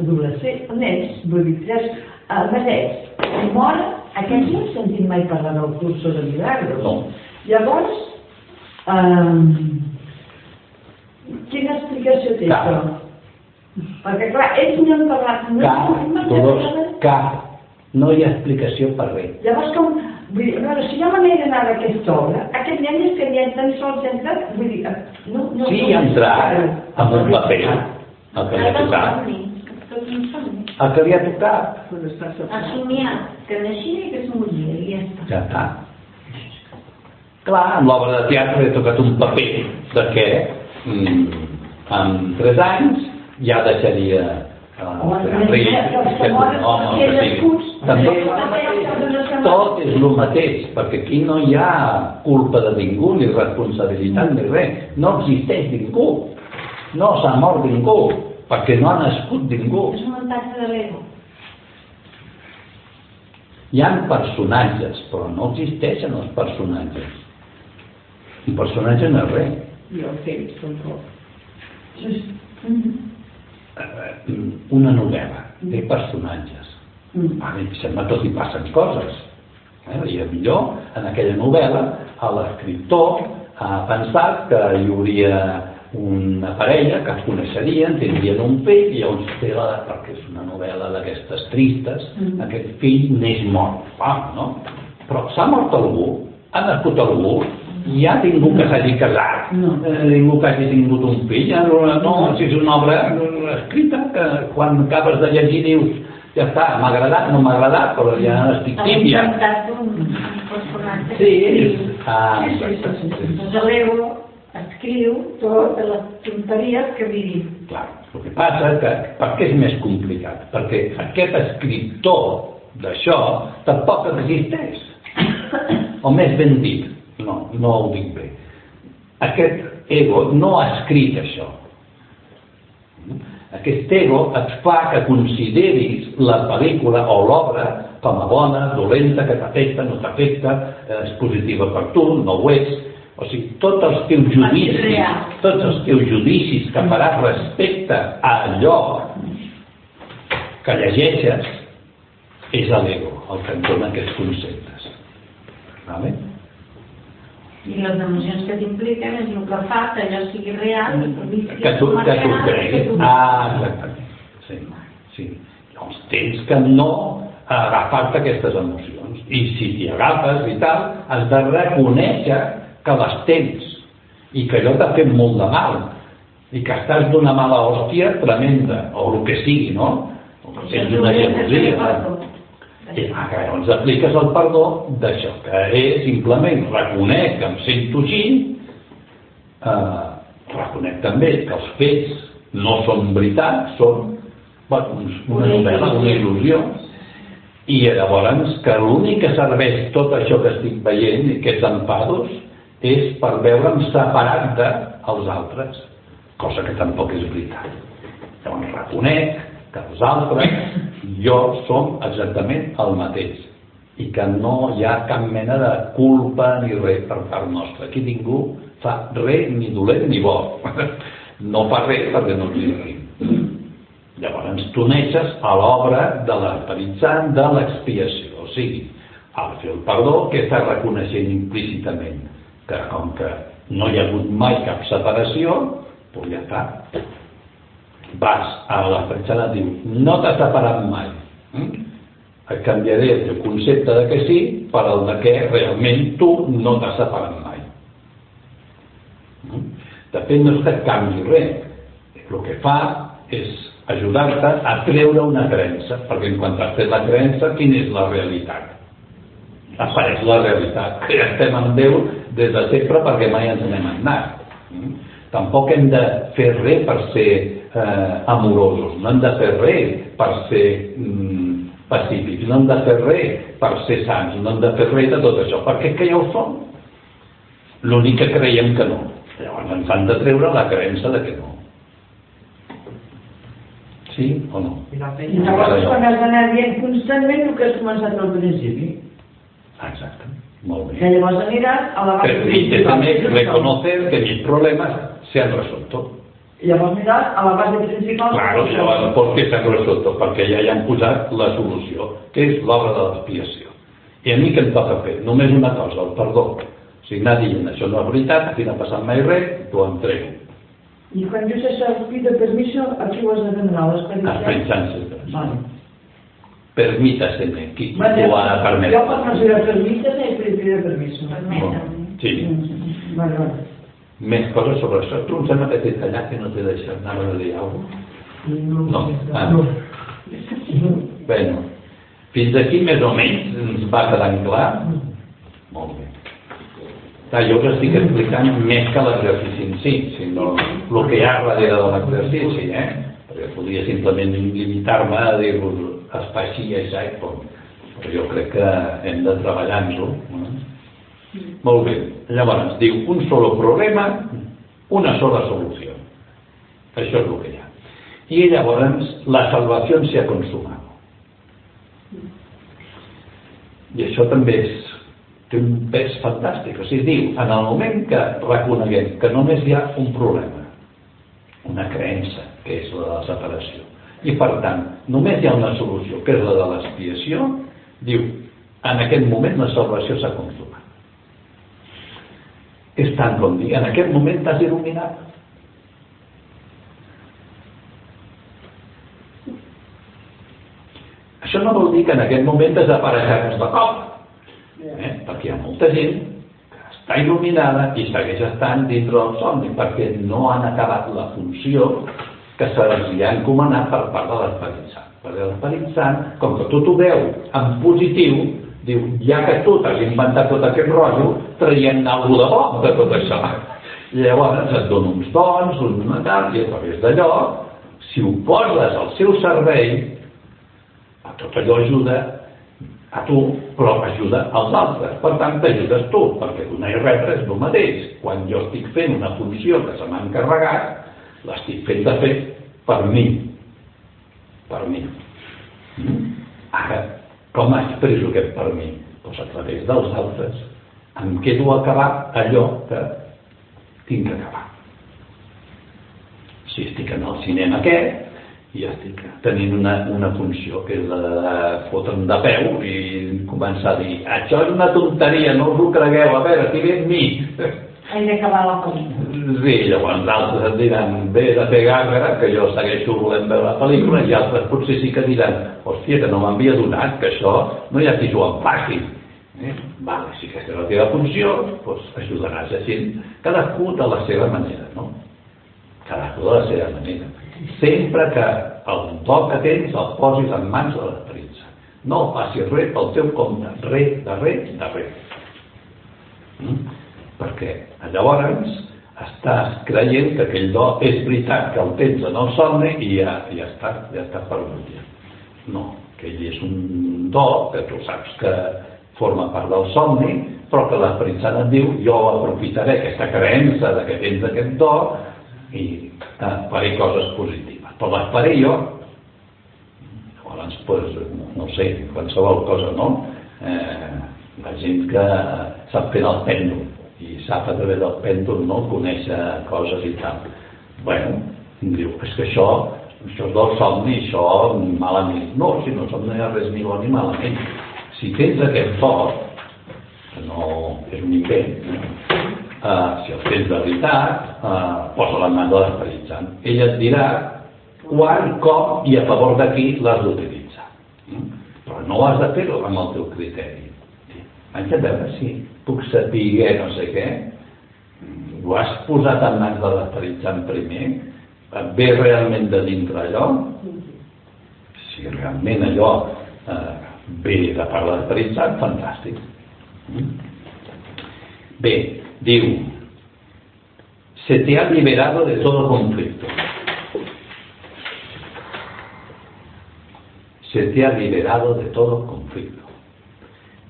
adolescents, nens, vull dir, tres, els bebès, que moren, aquests no han sentit mai parlar del curso de milagros.
No.
Llavors, um, quina explicació té això? Perquè, clar, ells no han parlat... No,
Cap,
no,
Dolors,
no,
cap. No hi ha explicació per res.
Llavors, com, vull dir, a veure, si jo me n'he d'anar d'aquesta obra, aquest nen és que ni tan sols entra, vull dir, no... no
Sí, ha entrat amb un paper, el que li ha tocat. El que li ha tocat,
A somiar que naixia i que es moria, i ja està.
ja està. Clar, amb l'obra de teatre li ha tocat un paper de què mm, en tres anys ja deixaria eh, ric,
que
un home, També tot és el mateix, perquè aquí no hi ha culpa de ningú, ni responsabilitat, ni res. No existeix ningú. No s'ha mort ningú, perquè no ha nascut ningú.
És un muntatge de l'ego.
Hi ha personatges, però no existeixen els personatges. Un personatge no és res.
I el temps tampoc.
Eh, Una novel·la té personatges. Vale, sembla que els hi passen coses. Eh? I millor, en aquella novel·la, l'escriptor ha pensat que hi hauria una parella que es coneixerien, tindrien un fill i llavors té la, perquè és una novel·la d'aquestes tristes, aquest fill neix mort, ah, no? Però s'ha mort algú, ha nascut algú, hi ha tingut que s'hagi casat,
No.
ningú que hagi tingut un fill, eh, no, no, si és una obra escrita que quan acabes de llegir dius ja està, m'ha agradat, no m'ha agradat, però ja estic
d'un personatge.
Sí, és... Ah,
Sí, sí, sí, sí.
Doncs escriu totes les tonteries que vivim.
Clar, el que passa que, per què és més complicat? Perquè aquest escriptor d'això tampoc existeix. O més ben dit, no, no ho dic bé. Aquest ego no ha escrit això. Aquest ego et fa que consideris la pel·lícula o l'obra com a bona, dolenta, que t'afecta, no t'afecta, és positiva per tu, no ho és, O sigui, tots els teus judicis, tots els teus judicis que faràs respecte a allò que llegeixes és l'ego, el que et dona aquests conceptes. Vale?
I les emocions que t'impliquen és el que fa que allò sigui real i que
que tu, que tu creguis. Ah, exactament. Sí, sí. Llavors tens que no agafar-te aquestes emocions. I si t'hi agafes i tal, has de reconèixer que les tens i que allò t'ha fet molt de mal i que estàs d'una mala hòstia tremenda, o el que sigui, no? O que tens una gelosia. I, ah, que llavors apliques el perdó d'això, que és simplement reconec que em sento així, eh, reconec també que els fets no són veritat, són bueno, uns- una novel·la, una il·lusió, i llavors que l'únic que serveix tot això que estic veient, aquests enfados, és per veure'm separat dels altres, cosa que tampoc és veritat. Llavors reconec que els altres i jo som exactament el mateix i que no hi ha cap mena de culpa ni res per part nostra. Aquí ningú fa res ni dolent ni bo. No fa res perquè no existim. Llavors tu neixes a l'obra de l'Esperit Sant de l'expiació. O sigui, al fer el perdó, que està reconeixent implícitament que com que no hi ha hagut mai cap separació, doncs ja està. Vas a l'Esperit Sant et diu, no t'has separat mai. Mm? Et canviaré el concepte de que sí per el de que realment tu no t'has separat mai. Mm? De fet, no és que canvi res. El que fa és ajudar-te a treure una creença, perquè en quan has fet la creença, quina és la realitat? Apareix la realitat, que ja estem amb Déu des de sempre perquè mai ens n'hem anat. Mm? Tampoc hem de fer res per ser eh, amorosos, no hem de fer res per ser mm, pacífics, no hem de fer res per ser sants, no hem de fer res de tot això, perquè és que ja ho som. L'únic que creiem que no. Llavors ens han de treure la creença de que no. Sí o no?
I la
I
feina...
llavors quan has d'anar dient constantment el que has començat al principi.
Exacte. Molt
Que
bé.
llavors aniràs a la base
Permíteme
principal.
reconocer que mis problemas se han resuelto.
I llavors aniràs a la base principal.
Claro, llavors, ¿por qué se han resuelto? Perquè ja hi han posat la solució, que és l'obra de l'expiació. I a mi què em toca fer? Només una cosa, el perdó. Sigui, anar dient, això no és veritat, aquí no ha passat mai res, t'ho entrego.
I quan dius això, pide permiso, a qui ho has de demanar? A l'Esperit
Has
Sant?
pensant sempre.
Vale.
Permítaseme, qui
Vale.
t'ho ha permès.
Jo quan no sé permítame i pide permiso.
Permetem.
Sí.
Vale, vale.
Més coses sobre això. Tu em sembla que t'he tallat que no t'he deixat anar a dir alguna cosa. No. Ah.
no.
Bueno, fins aquí més o menys ens va quedant clar. Molt bé. Clar, jo us estic explicant més que l'exercici en si, sinó el que hi ha darrere de l'exercici, eh? Perquè podria simplement limitar-me a dir-vos es fa així i això i com. Però jo crec que hem de treballar-ho. Eh? Molt bé. Llavors, diu, un solo problema, una sola solució. Això és el que hi ha. I llavors la salvació s'hi ha consumat. I això també és, té un pes fantàstic. O sigui, diu, en el moment que reconeguem que només hi ha un problema, una creença, que és la de la separació, i per tant, només hi ha una solució, que és la de l'expiació, diu, en aquest moment la salvació s'ha consumat. És tant com dir, en aquest moment t'has il·luminat. Això no vol dir que en aquest moment desapareixeràs de cop, eh? perquè hi ha molta gent que està il·luminada i segueix estant dintre del somni perquè no han acabat la funció que se'ls hi ha encomanat per part de l'Esperit Sant. Perquè l'Esperit Sant, com que tot ho veu en positiu, diu, ja que tu t'has inventat tot aquest rotllo, traient alguna de bo de tot això. Llavors et dona uns dons, un tal, i a través d'allò, si ho poses al seu servei, a tot allò ajuda a tu, però ajuda als altres. Per tant, t'ajudes tu, perquè donar i rebre és el mateix. Quan jo estic fent una funció que se m'ha encarregat, l'estic fent de fet per mi. Per mi. Ara, com expresso aquest per mi? Doncs a través dels altres. em quedo a acabar allò que tinc que acabar. Si estic en el cinema aquest, i estic tenint una, una funció que és la de fotre'm de peu i començar a dir això és una tonteria, no us ho cregueu, a veure, ve amb mi?
D'acabar la.
Sí, llavors altres et diran ve de fer gàrgara, que jo segueixo volent veure la pel·lícula, i altres potser sí que diran hòstia, que no m'havia donat, que això no hi ha qui s'ho empassi. Eh? Vale, si aquesta és la teva funció, doncs ajudaràs a gent, cadascú de la seva manera, no? Cadascú de la seva manera sempre que el do que tens el posis en mans de l'Esperit Sant. No facis res pel teu compte, res, de res, de res. Mm? Perquè llavors estàs creient que aquell do és veritat que el tens en el somni i ja, ja està, ja està perdut. Ja. No, aquell és un do que tu saps que forma part del somni, però que l'Esperit Sant et diu jo aprofitaré aquesta creença de que tens aquest do i faré coses positives. Però les faré jo. Llavors, pues, no sé, qualsevol cosa, no? Eh, la gent que sap fer el pèndol i sap a través del pèndol no? conèixer coses i tal. bueno, diu, és que això, això és del somni, això malament. No, si no somni no hi ha res ni bo ni malament. Si tens aquest do, que no és un invent, eh? eh, si el tens de veritat, eh, posa la mà de l'Esperit Sant. Ell et dirà quan, com i a favor de qui l'has d'utilitzar. Mm? Però no has de fer-ho amb el teu criteri. Haig de veure si puc saber no sé què. Ho has posat en mans de l'Esperit Sant primer? Et ve realment de dintre allò? Si realment allò eh, ve de part de l'Esperit Sant, fantàstic. Bé, Digo, se te ha liberado de todo conflicto. Se te ha liberado de todo conflicto.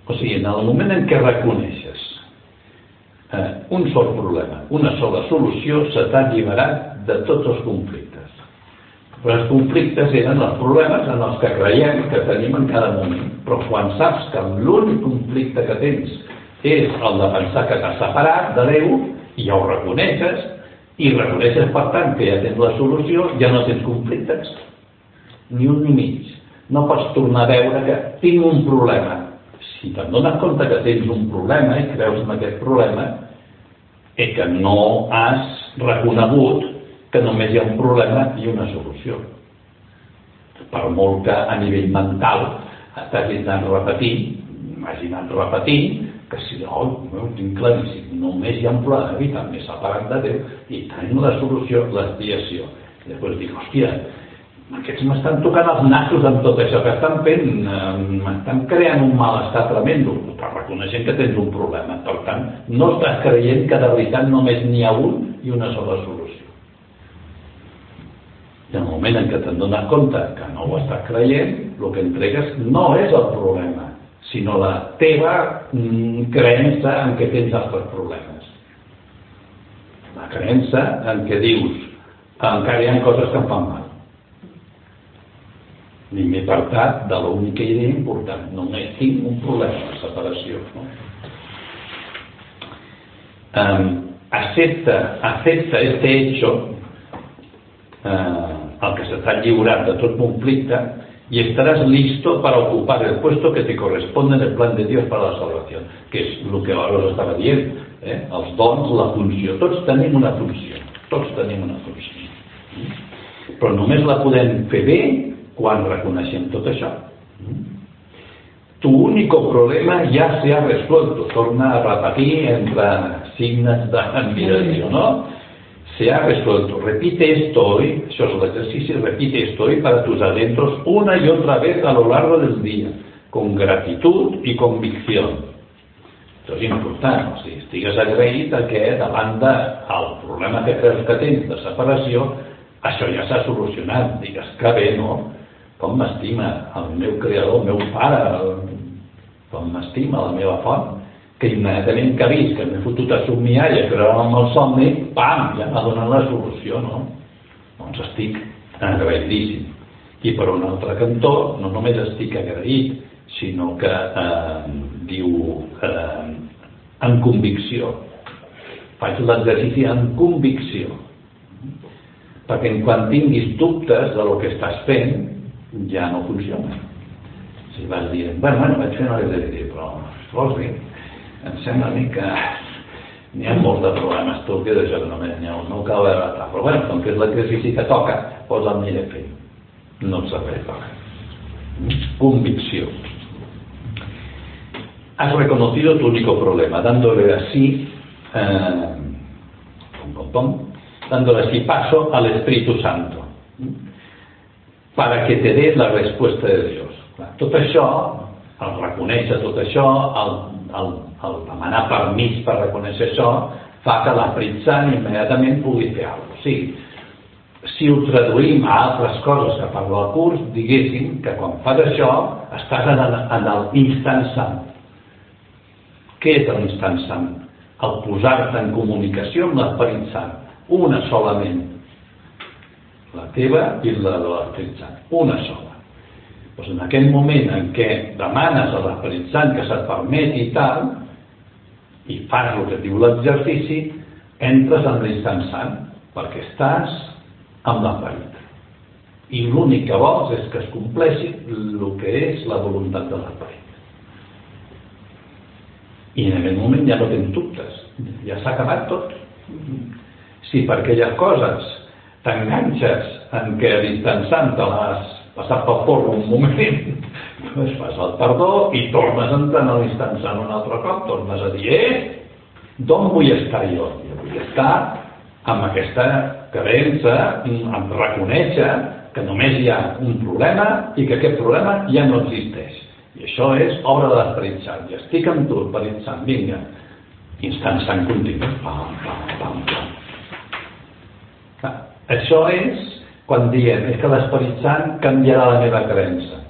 O sigui, en el moment en què reconeixes eh, un sol problema, una sola solució, se t'ha alliberat de tots els conflictes. Però els conflictes eren els problemes en els que creiem que tenim en cada moment. Però quan saps que l'únic conflicte que tens és el de pensar que t'has separat de Déu i ja ho reconeixes i reconeixes per tant que ja tens la solució, ja no tens conflictes ni un ni mig no pots tornar a veure que tinc un problema si te'n dones compte que tens un problema i creus en aquest problema és que no has reconegut que només hi ha un problema i una solució per molt que a nivell mental t'hagis anat repetint hagis anat repetint que si no, no ho tinc claríssim, només hi ha un problema i també s'ha parat de Déu i tenim la solució, l'expiació. I després dic, hòstia, aquests m'estan tocant els nassos amb tot això que estan fent, m'estan creant un malestar tremendo, però reconeixent que tens un problema. Per tant, no estàs creient que de veritat només n'hi ha un i una sola solució. I en el moment en què te'n dones compte que no ho estàs creient, el que entregues no és el problema, sinó la teva mm, creença en què tens altres problemes. La creença en què dius encara hi ha coses que em fan mal. Ni m'he apartat de l'única idea important. Només tinc un problema, la separació. No? Um, acepta, acepta este hecho, uh, el que s'està lliurat de tot conflicte, y estarás listo para ocupar el puesto que te corresponde en el plan de Dios para la salvación, que és el que us estava dient, eh? els dons, la funció, tots tenim una funció, tots tenim una funció. Però només la podem fer bé quan reconeixem tot això. Tu único problema ja se ha resuelto, torna a repetir entre signes d'admiració, no? se ha resuelto. Repite esto hoy, eso es el ejercicio, repite esto hoy para tus adentros una y otra vez a lo largo del día, con gratitud i convicció. Això és important, o sigui, estigues agraït a que davant del problema que creus que tens de separació, això ja s'ha solucionat. Digues que bé, no? Com m'estima el meu creador, el meu pare, com m'estima la meva font que immediatament que ha vist que m'he fotut a somiar i a creure amb el somni, pam, ja m'ha donat la solució, no? Doncs estic agraïdíssim. I per un altre cantó, no només estic agraït, sinó que eh, diu, eh, en convicció. Faig l'exercici en convicció. Perquè quan tinguis dubtes de lo que estàs fent, ja no funciona. Si vas dient, bueno, bueno, vaig fent l'exercici, però vols dir, em sembla a mi que n'hi ha molts de problemes tu que d'això que només n'hi ha un, no cal veure altre. Però bueno, com que és l'exercici que toca, doncs el aniré fent. No et serveix toca. Convicció. Has reconocido tu único problema, dándole así, eh, pom, pom, pom, dándole así paso al Espíritu Santo, para que te dé la respuesta de Dios. Tot això, el reconèixer tot això, el, el, el demanar permís per reconèixer això, fa que l'Esperit Sant immediatament pugui fer alguna cosa. O sigui, si ho traduïm a altres coses que parla el curs, diguéssim que quan fas això estàs en l'instant sant. Què és l'instant sant? El posar-te en comunicació amb l'Esperit Sant. Una solament. La teva i la de l'Esperit Sant. Una sola. Doncs en aquell moment en què demanes a l'Esperit Sant que se't permeti i tal, i fas el que diu l'exercici, entres en l'instant sant, perquè estàs amb l'esperit. I l'únic que vols és que es compleixi el que és la voluntat de l'esperit. I en aquell moment ja no tens dubtes, ja s'ha acabat tot. Si per aquelles coses t'enganxes en què l'instant sant te l'has passat pel forn un moment, doncs fas el perdó i tornes a entrar en l'instant sant un altre cop, tornes a dir, eh, d'on vull estar jo? Jo vull estar amb aquesta creença, amb reconèixer que només hi ha un problema i que aquest problema ja no existeix. I això és obra de l'Esperit Sant. I estic amb tu, Esperit Sant, vinga. Instant sant continu. Pam, pam, pam, pam. Ah, això és quan diem és que l'Esperit Sant canviarà la meva creença.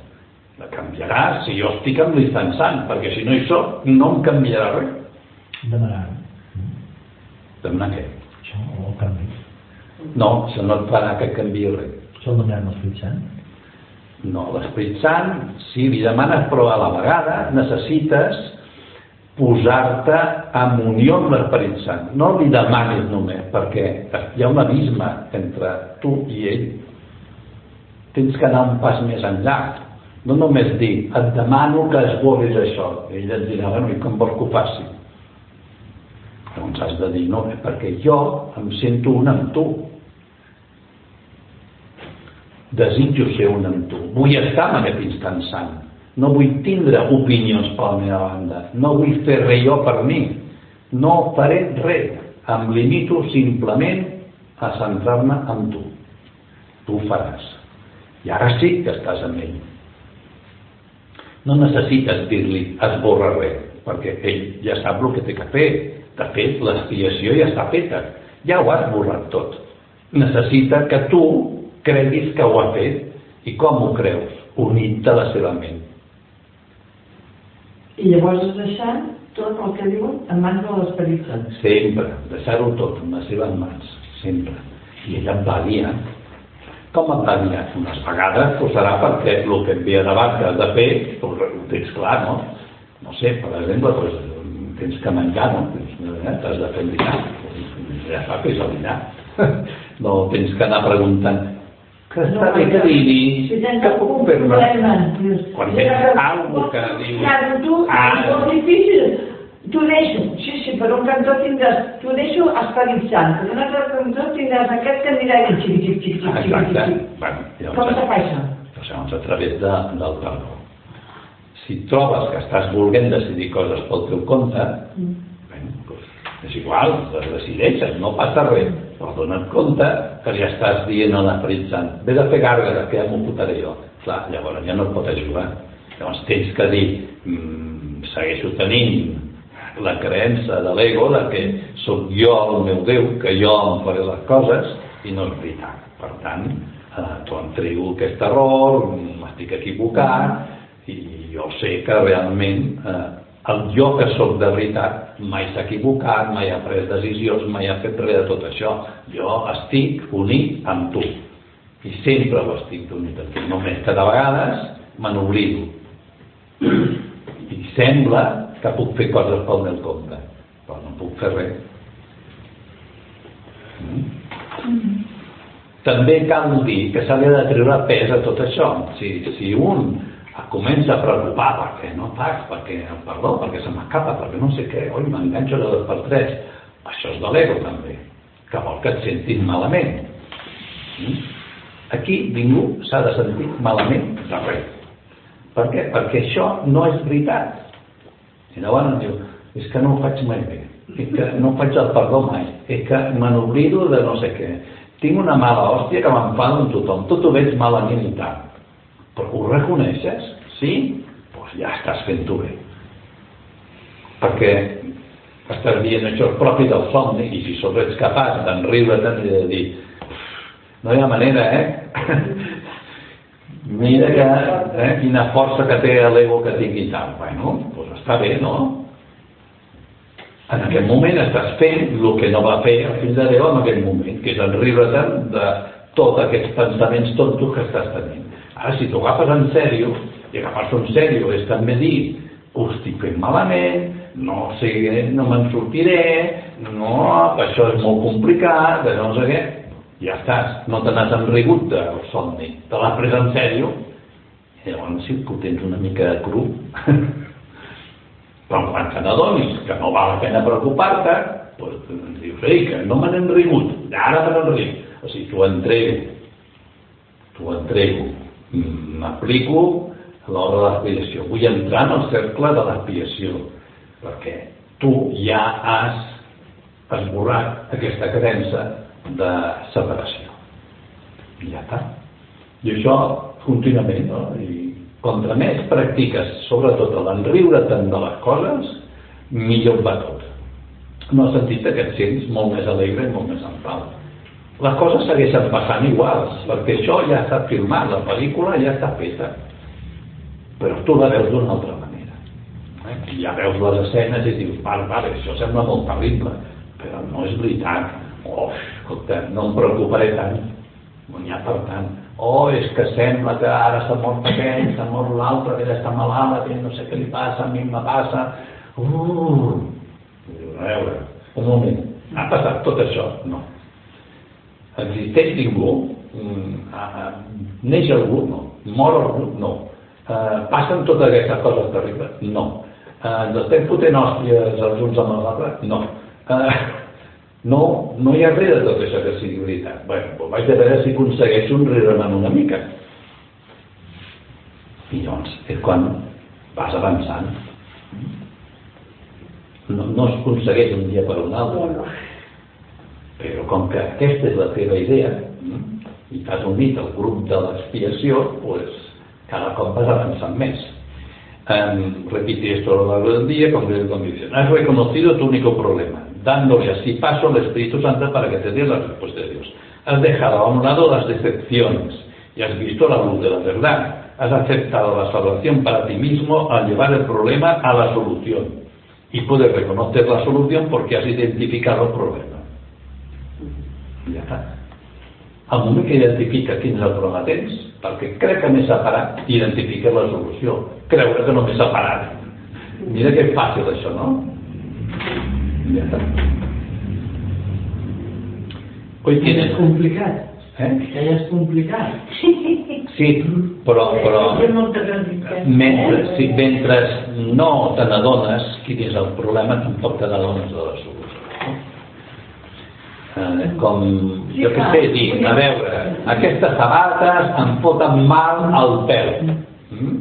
La canviarà si jo estic amb l'instant sant, perquè si no hi soc, no em canviarà res.
Demanar.
Demanar què?
Això, o el canvi.
No, això no et farà que canviï res.
Això el demanem l'Esperit Sant.
No, l'Esperit Sant, si li demanes, però a la vegada necessites posar-te en unió amb l'Esperit Sant. No li demanis només, perquè hi ha un abisme entre tu i ell. Tens que anar un pas més enllà. No només dir, et demano que esborris això. Ell et dirà, bueno, i com vols que ho faci? Doncs has de dir, no, perquè jo em sento un amb tu. Desitjo ser un amb tu. Vull estar en aquest instant sant. No vull tindre opinions per la meva banda. No vull fer res jo per mi. No faré res. Em limito simplement a centrar-me en tu. Tu ho faràs. I ara sí que estàs amb ell. No necessites dir-li esborra res, perquè ell ja sap el que té que fer. De fet, l'expiació ja està feta. Ja ho has borrat tot. Necessita que tu creguis que ho ha fet. I com ho creus? Unit-te a la seva ment.
I llavors es deixant tot el que diuen en mans de l'Esperit Sant.
Sempre. Deixar-ho tot en les seves mans. Sempre. I ella et va guiar. Com et va guiar? Unes vegades ho serà perquè el que et ve davant que has de fer, doncs, ho tens clar, no? No sé, per exemple, doncs, tens que menjar, no? Eh, T'has de fer el dinar. Ja fa que és el dinar. No tens que anar preguntant que està bé que diguis,
tens
que puc fer-me... Quan tens
que-
alguna que dius...
Claro, tu,
Ah.
és molt difícil. T'ho deixo. Sí, sí, per un cantó tindràs... T'ho deixo Esperit Sant. Per un altre cantó tindràs aquest que anirà i xic, xic, xic, xic, xic,
Exacte.
xic.
Bueno,
Com se fa això?
Doncs llavors a través de, del perdó. Si trobes que estàs volent decidir coses pel teu compte,
Mm.
bueno, doncs és igual, les decideixes, no passa res. Però dona't compte que ja estàs dient a l'Esperit Sant, vés a fer gàrgares, que ja m'ho fotré jo. Clar, llavors ja no et pot ajudar. Llavors tens que dir, mm, segueixo tenint la creença de l'ego de que sóc jo el meu Déu, que jo em faré les coses, i no és veritat. Per tant, eh, tu em trigo aquest error, m'estic equivocat, i jo sé que realment eh, el jo que sóc de veritat mai s'ha equivocat, mai ha pres decisions, mai ha fet res de tot això. Jo estic unit amb tu. I sempre ho estic unit amb tu. Només que de vegades me n'oblido. I sembla que puc fer coses pel meu compte. puc fer res. Mm? També cal dir que s'ha de treure pes a tot això. Si, si un comença a preocupar perquè no faig, perquè, perdó, perquè se m'escapa, perquè no sé què, oi, m'enganxo de dos per tres, això és de l'ego també, que vol que et sentis malament. Mm? Aquí ningú s'ha de sentir malament de res. Per què? Perquè això no és veritat. I llavors diu, és que no ho faig mai bé, és que no faig el perdó mai, és que me n'oblido de no sé què, tinc una mala hòstia que m'enfada amb tothom, tot ho veig malament i tal. Però ho reconeixes? Sí? Doncs pues ja estàs fent-ho bé. Perquè estàs dient això propi del somni i si sols ets capaç d'enriure-te'n i de dir no hi ha manera, eh? Mira que, eh, quina força que té l'ego que tingui tal. Bueno, doncs està bé, no? En aquest moment estàs fent el que no va fer el fill de Déu en aquell moment, que és enriure-te'n de tots aquests pensaments tontos que estàs tenint. Ara, si t'ho agafes en sèrio, i agafar-s'ho en sèrio és també dir ho estic fent malament, no sé, no me'n sortiré, no, això és molt complicat, no sé què, ja estàs, no te n'has enrigut del somni, te l'has pres en sèrio, i llavors sí que ho tens una mica cru. Però quan te n'adonis que no val la pena preocupar-te, doncs dius, ei, que no me n'he enrigut, ara me n'enric. O sigui, t'ho entrego, t'ho entrego, m'aplico a l'hora de l'expiació. Vull entrar en el cercle de l'expiació, perquè tu ja has esborrat aquesta creença de separació. I ja està. I això contínuament, no? I contra més practiques, sobretot l'enriure-te'n de les coses, millor va tot. No el sentit que et sents molt més alegre i molt més en pau. Les coses segueixen passant iguals, perquè això ja està filmat, la pel·lícula ja està feta. Però tu la veus d'una altra manera. Eh? I ja veus les escenes i dius, vale, vale, això sembla molt terrible, però no és veritat. Oh, escolta, no em preocuparé tant, no n'hi ha per tant oh, és que sembla que ara s'ha mort aquell, s'ha mort l'altre, que ja està malalt, que no sé què li passa, a mi me passa... Uh, a veure, un moment, ha passat tot això? No. Existeix ningú? Mm, neix algú? No. Mor algú? No. Uh, passen totes aquestes coses terribles? No. Uh, ens estem fotent hòsties els uns amb els altres? No. Uh, no, no hi ha res de tot això que sigui veritat. Bé, doncs vaig a veure si aconsegueixo un me'n una mica. I llavors és quan vas avançant. No, no es aconsegueix un dia per un altre. Però com que aquesta és la teva idea i t'has unit al grup de l'expiació, doncs cada cop vas avançant més. Um, repite esto a lo largo del día con condición. Has reconocido tu único problema dándole así paso al Espíritu Santo para que te dé la respuesta de Dios. Has dejado a un lado las decepciones y has visto la luz de la verdad. Has aceptado la salvación para ti mismo al llevar el problema a la solución. Y puedes reconocer la solución porque has identificado el problema. Ja està. Al moment que identifica quin és el problema tens, perquè crec que m'he separat, identifica la solució. Creure que no m'he separat. Mira que fàcil això, no? Ja està. Hoy tienes...
És complicat.
Eh?
Que ja és complicat.
Sí, però, però
molta resistència.
mentre, sí, mentre no te n'adones quin és el problema, tampoc te n'adones de la solució. Eh, com, jo què sé, dir, a veure, aquestes sabates em foten mal al peu. Mm?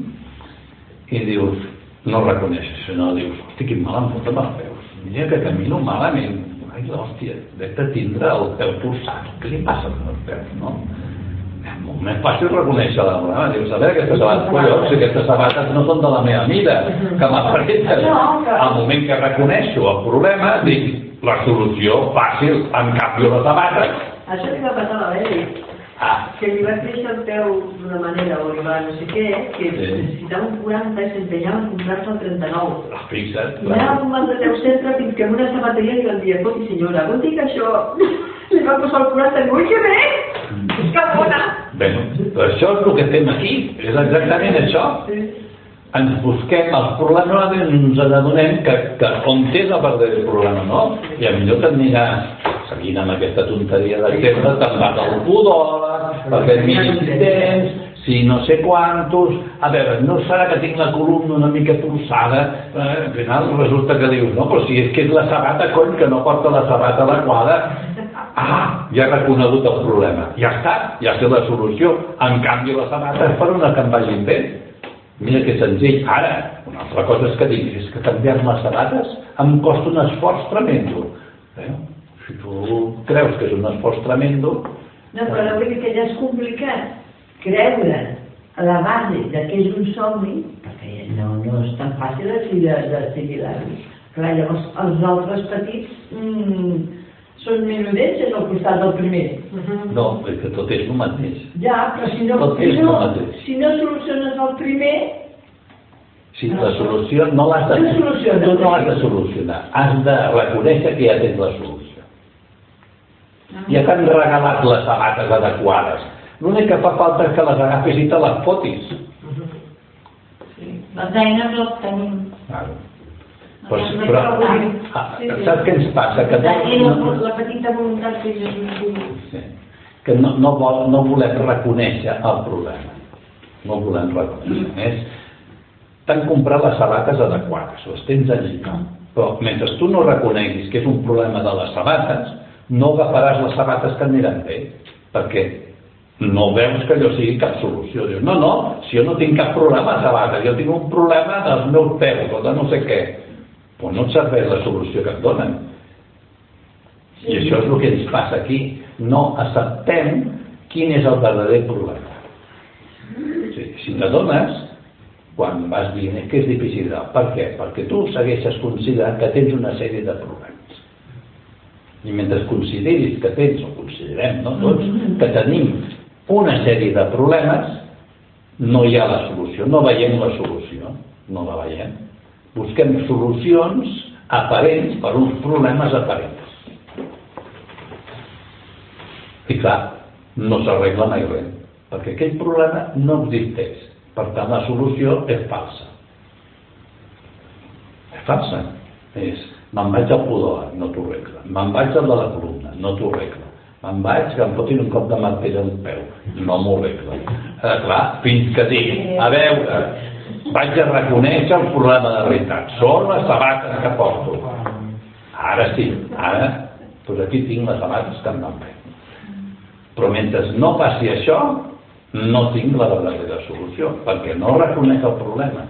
I dius, no reconeixes no, dius, hosti, quin mal em foten al peu mira que camino malament. Ai, hòstia, vet a tindre el peu torçat. Què li passa al peu, no? Molt més fàcil reconèixer la problema. Dius, a veure, aquestes sabates, collons, si aquestes sabates no són de la meva mida, que m'apareixen. Al moment que reconeixo el problema, dic, la solució fàcil, en canvi les sabates.
Això li va passar a la Beli,
Ah,
que li va créixer el peu d'una manera o li va no sé què, que
Sí.
necessitava un 40 i s'empenyava en comprar-se el 39.
fixa't.
I anava el de teu centre fins que en una sabateria li van dir, escolti senyora, vol dir que això li va posar el 40 i ui, que bé! És que bona!
Bé, però això és el que fem aquí, és exactament això. Ens busquem els problemes i ens adonem que, que on és el verdader problema, no? I a millor que et aniràs seguint amb aquesta tonteria d'exemple, te'n vas al podòleg, perquè et miris tens, si no sé quantos, a veure, no serà que tinc la columna una mica torçada, eh, al final resulta que dius, no, però si és que és la sabata, cony, que no porta la sabata adequada, ah, ja he reconegut el problema, ja està, ja sé la solució, en canvi la sabata és per una que em vagin bé, Mira que senzill. Ara, una altra cosa és que diguis, és que canviar-me les sabates em costa un esforç tremendo. Eh? Si tu creus que és un esforç tremendo...
No, però vull dir que ja és complicat creure a la base de que és un somni, perquè no, no és tan fàcil així de, de assimilar-ho. Clar, llavors els altres petits mm, són minudets al costat del primer.
No, és que tot és el mateix.
Ja, però si no,
Tot
si
és
no, si no soluciones el primer,
Si la solució no l'has de...
No.
Tu no l'has de solucionar. Has de reconèixer que ja tens la solució. Ja t'han regalat les sabates adequades. L'únic que fa falta és que les agafis i te les fotis.
Les eines les tenim.
Claro.
No
Pues, però, ah, saps què ens passa? Que no,
la,
no,
la petita voluntat que jo
sí, que no, no, vol, no volem reconèixer el problema. No volem reconèixer. És, t'han comprat les sabates adequades, les tens allí. Però mentre tu no reconeguis que és un problema de les sabates, no agafaràs les sabates que aniran bé, perquè no veus que allò sigui cap solució. Dius, no, no, si jo no tinc cap problema de sabates, jo tinc un problema dels meus peus o de no sé què. Però no et serveix la solució que et donen. I això és el que ens passa aquí. No acceptem quin és el verdader problema. Sí, si t'adones, quan vas dient és que és difícil. Per què? Perquè tu segueixes considerant que tens una sèrie de problemes. I mentre consideris que tens, o considerem, no tots, que tenim una sèrie de problemes, no hi ha la solució, no veiem la solució, no la veiem. Busquem solucions aparents per uns problemes aparents. I clar, no s'arregla mai res, perquè aquell problema no existeix. Per tant, la solució és falsa. És falsa. És, me'n vaig al pudor, no t'ho arregla. Me'n vaig al de la columna, no t'ho arregla. Me'n vaig que em fotin un cop de martell al peu, no m'ho arregla. Eh, clar, fins que dic, a veure, vaig a reconèixer el problema de veritat. Són les sabates que porto. Ara sí, ara, doncs aquí tinc les sabates que em van bé. Però mentre no passi això, no tinc la verdadera solució, perquè no reconec el problema.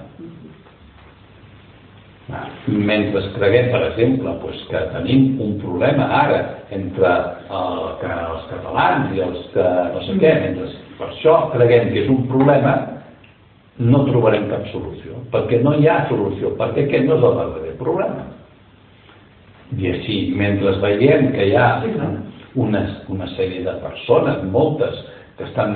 Mentre creguem, per exemple, pues, que tenim un problema ara entre el, que els catalans i els que no sé què, mentre per això creguem que és un problema, no trobarem cap solució, perquè no hi ha solució, perquè aquest no és el verdader problema. I així, mentre veiem que hi ha una, una sèrie de persones, moltes, que estan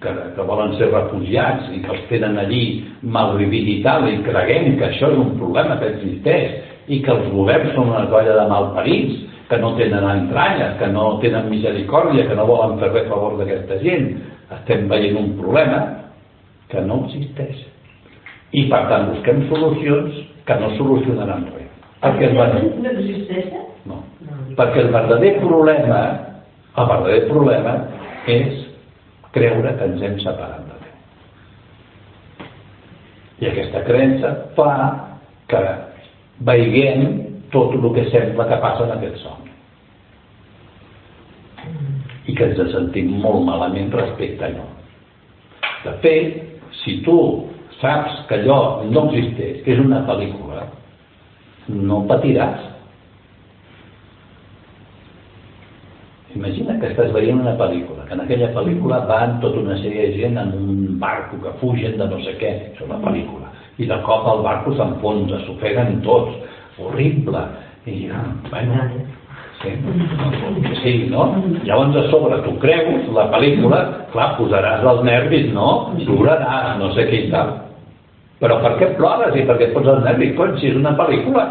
que, que volen ser refugiats i que els tenen allí malvivint i tal, i creguem que això és un problema que existeix i que els governs són una colla de malparits, que no tenen entranyes, que no tenen misericòrdia, que no volen fer res a favor d'aquesta gent. Estem veient un problema que no existeix. I per tant busquem solucions que no solucionaran res. Perquè el verdader,
no existeixen?
no. Perquè el verdader problema, el verdader problema és creure que ens hem separat de Déu. I aquesta creença fa que veiguem tot el que sembla que passa en aquest somni. I que ens sentim molt malament respecte a allò. De fet, si tu saps que allò no existeix, que és una pel·lícula, no patiràs. Imagina que estàs veient una pel·lícula, que en aquella pel·lícula van tota una sèrie de gent en un barco que fugen de no sé què, és una pel·lícula, i de cop el barco s'enfonsa, s'ofeguen tots, horrible, i ah, bueno, sí, no? Llavors a sobre tu creus la pel·lícula, clar, posaràs els nervis, no? Ploraràs, no sé què i tal. Però per què plores i per què et pots els nervis? Cony, si és una pel·lícula.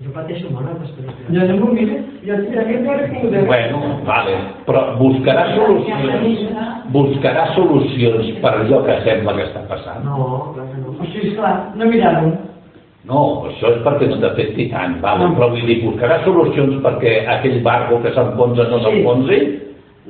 Jo pateixo molt amb les pel·lícules.
Jo no m'ho mires, jo recordo.
Bueno, vale, però buscarà solucions, buscarà solucions per allò que sembla que està passant.
No, clar que no.
O sigui, esclar, no mirar-ho.
No, això és perquè no t'afecti tant, vale,
No.
però vull dir, buscarà solucions perquè aquell barco que s'enfonsa no
Sí.
s'enfonsi?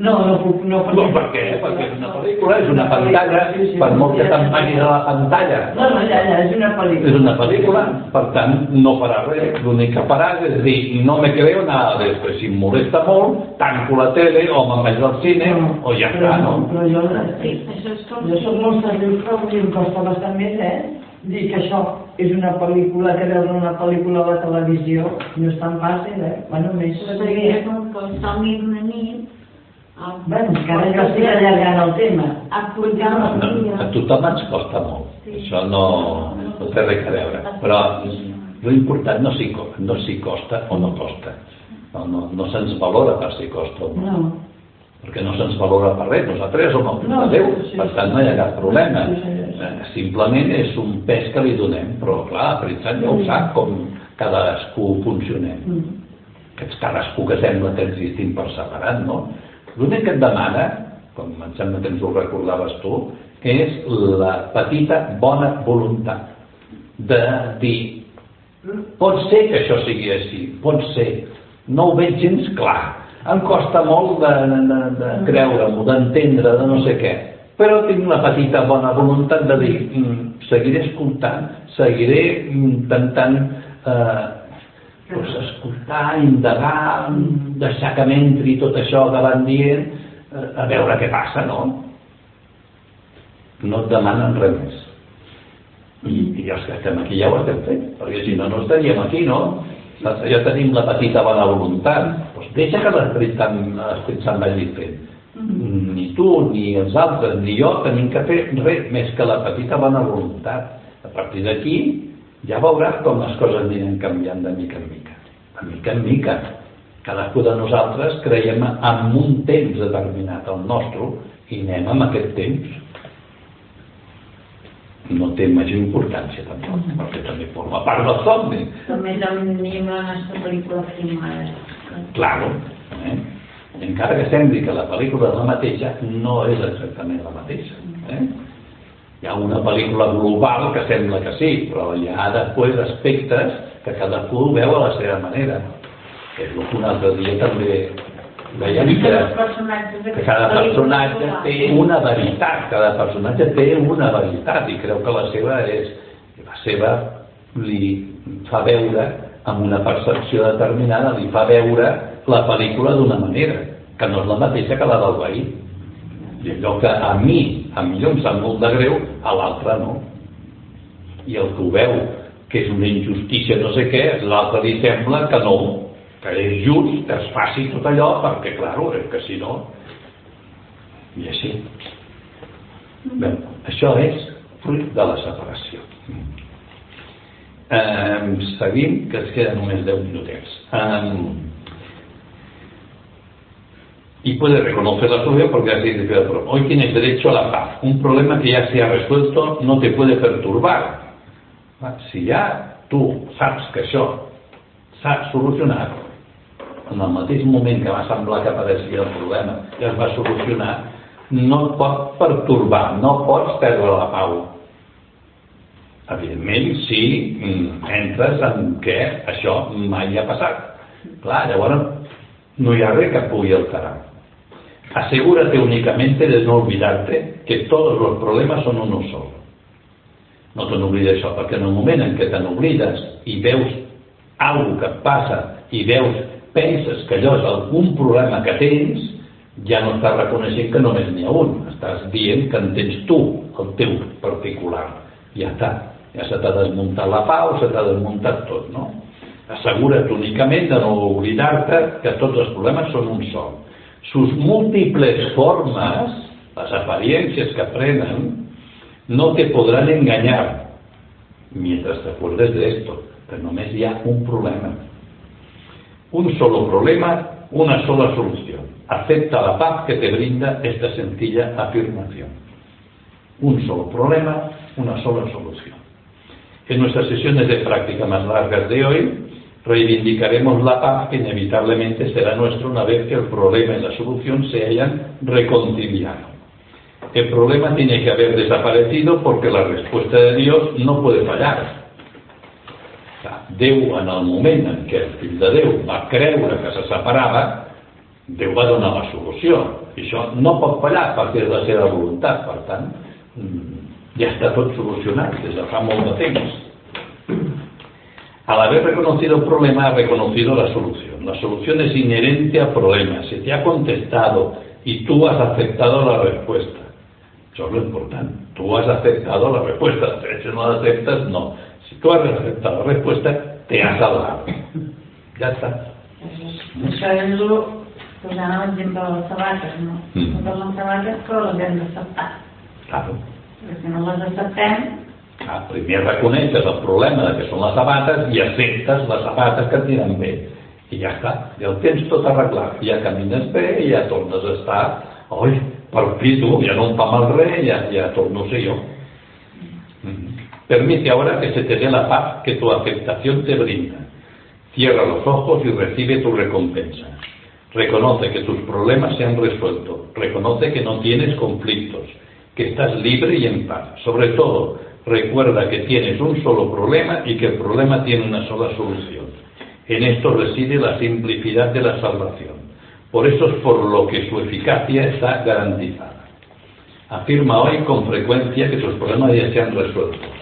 No, no puc, no
No, per què? Perquè és una pel·lícula, és una pantalla, per molt que t'empagui de la pantalla.
No, no, ja, ja, és una pel·lícula.
És una pel·lícula, per tant, no farà res. L'únic que farà és dir, no me creo nada de esto. Si em molesta molt, tanco la tele o me'n vaig al cine o ja
però,
està, no?
Però jo,
Sí, això és com...
jo soc molt seriós, però em costa bastant més, eh? Dir que això és una pel·lícula, que veure una pel·lícula a la televisió no és tan fàcil, eh? Bueno, més
Seria com que el somni d'una nit...
Bueno, que ara jo estic allargant el tema.
La
No,
vida.
a tothom ens costa molt.
Sí.
Això no, no té res a veure. Però l'important no s'hi no costa o no costa. No, no, no se'ns valora per si costa o no.
No.
Perquè no se'ns valora per res, nosaltres som el
No,
de Déu,
sí,
per tant no hi ha cap problema.
Sí, sí, sí.
Eh, Simplement és un pes que li donem, però clar, Pritzat ja ho sap com cadascú funcionem.
Mm.
Que cadascú que sembla que existim per separat, no? L'únic que et demana, com em sembla que ens ho recordaves tu, és la petita bona voluntat de dir pot ser que això sigui així, pot ser, no ho veig gens clar, em costa molt de, de, de creure-m'ho, d'entendre, de no sé què, però tinc la petita bona voluntat de dir, mm, seguiré escoltant, seguiré intentant eh, doncs, escoltar, indagar, deixar que m'entri tot això que van dient, eh, a veure què passa, no? No et demanen res més. I, i els que estem aquí ja ho estem fent, perquè si no, no estaríem aquí, no? Ja tenim la petita bona voluntat. Doncs deixa que l'esperit se'n vagi fent. Ni tu, ni els altres, ni jo tenim que fer res més que la petita bona voluntat. A partir d'aquí ja veuràs com les coses aniran canviant de mica en mica. De mica en mica. Cadascú de nosaltres creiem en un temps determinat, el nostre, i anem amb aquest temps no té major importància tampoc, perquè també forma part del somni.
També tenim la nostra pel·lícula filmada.
Claro. Eh? Encara que sembli que la pel·lícula és la mateixa, no és exactament la mateixa. Eh? Hi ha una pel·lícula global que sembla que sí, però hi ha després aspectes que cadascú veu a la seva manera. Que és el que un altre dia també veiem
Que
que, cada personatge té una veritat, cada personatge té una veritat i creu que la seva és la seva li fa veure amb una percepció determinada, li fa veure la pel·lícula d'una manera, que no és la mateixa que la del veí. I allò que a mi, a millor em sap molt de greu, a l'altre no. I el que ho veu que és una injustícia no sé què, l'altre li sembla que no, que és just que es faci tot allò, perquè, claro, és que si no... I així. Bé, això és fruit de la separació. Eh, seguim, que es queden només 10 minutets. Eh, y puede reconocer la suya porque así dice problema. Hoy tienes derecho a la paz. Un problema que ya se ha resuelto no te puede perturbar. Va, Si ja tu saps que això s'ha solucionat, en el mateix moment que va semblar que apareixia el problema i es va solucionar, no et pot pertorbar, no pots perdre la pau. Evidentment, si entres en què això mai ha passat. Clar, llavors no hi ha res que pugui alterar. Asegúrate únicamente de no olvidarte que todos los problemas son uno solo. No te n'oblides això, perquè en el moment en què te n'oblides i veus alguna que passa i veus, penses que allò és algun problema que tens, ja no estàs reconeixent que només n'hi ha un. Estàs dient que en tens tu, el teu particular. Ja està. Ja se t'ha desmuntat la pau, se t'ha desmuntat tot, no? Assegura't únicament de no oblidar-te que tots els problemes són un sol. Sus múltiples formas, las apariencias que aprenden, no te podrán engañar mientras te acuerdes de que només hi ha un problema. Un solo problema, una sola solución. Acepta la paz que te brinda esta sencilla afirmación. Un solo problema, una sola solución. En nuestras sesiones de práctica más largas de hoy, reivindicaremos la paz que inevitablemente será nuestra una vez que el problema y la solución se hayan reconciliado. El problema tiene que haber desaparecido porque la respuesta de Dios no puede fallar. Déu, en el moment en què el fill de Déu va creure que se separava, Déu va donar la solució. I això no pot fallar perquè és la seva voluntat. Ya está todo solucionado desde hace mucho tiempo. Al haber reconocido el problema, ha reconocido la solución. La solución es inherente al problema. Se te ha contestado y tú has aceptado la respuesta. Eso es lo importante. Tú has aceptado la respuesta. Si no la aceptas, no. Si tú has aceptado la respuesta, te has salvado. Ya está.
Això és el, posant l'exemple de les sabates, no?
Mm.
Totes les sabates que les hem d'acceptar.
Claro.
Perquè no les acceptem,
Ah, primer reconeixes el problema de que són les sabates i acceptes les sabates que et diran bé. I ja està, ja el tens tot arreglat. Ja camines bé ja tornes a estar... Oi, per fi tu, ja no em fa mal res, ja, ja torno a ser yo. Mm. Permite ahora que se te dé la paz que tu aceptación te brinda. Cierra los ojos y recibe tu recompensa. Reconoce que tus problemas se han resuelto. Reconoce que no tienes conflictos, que estás libre y en paz. Sobre todo, recuerda que tienes un solo problema y que el problema tiene una sola solución. En esto reside la simplicidad de la salvación. Por eso es por lo que su eficacia está garantizada. Afirma hoy con frecuencia que tus problemas ya se han resuelto.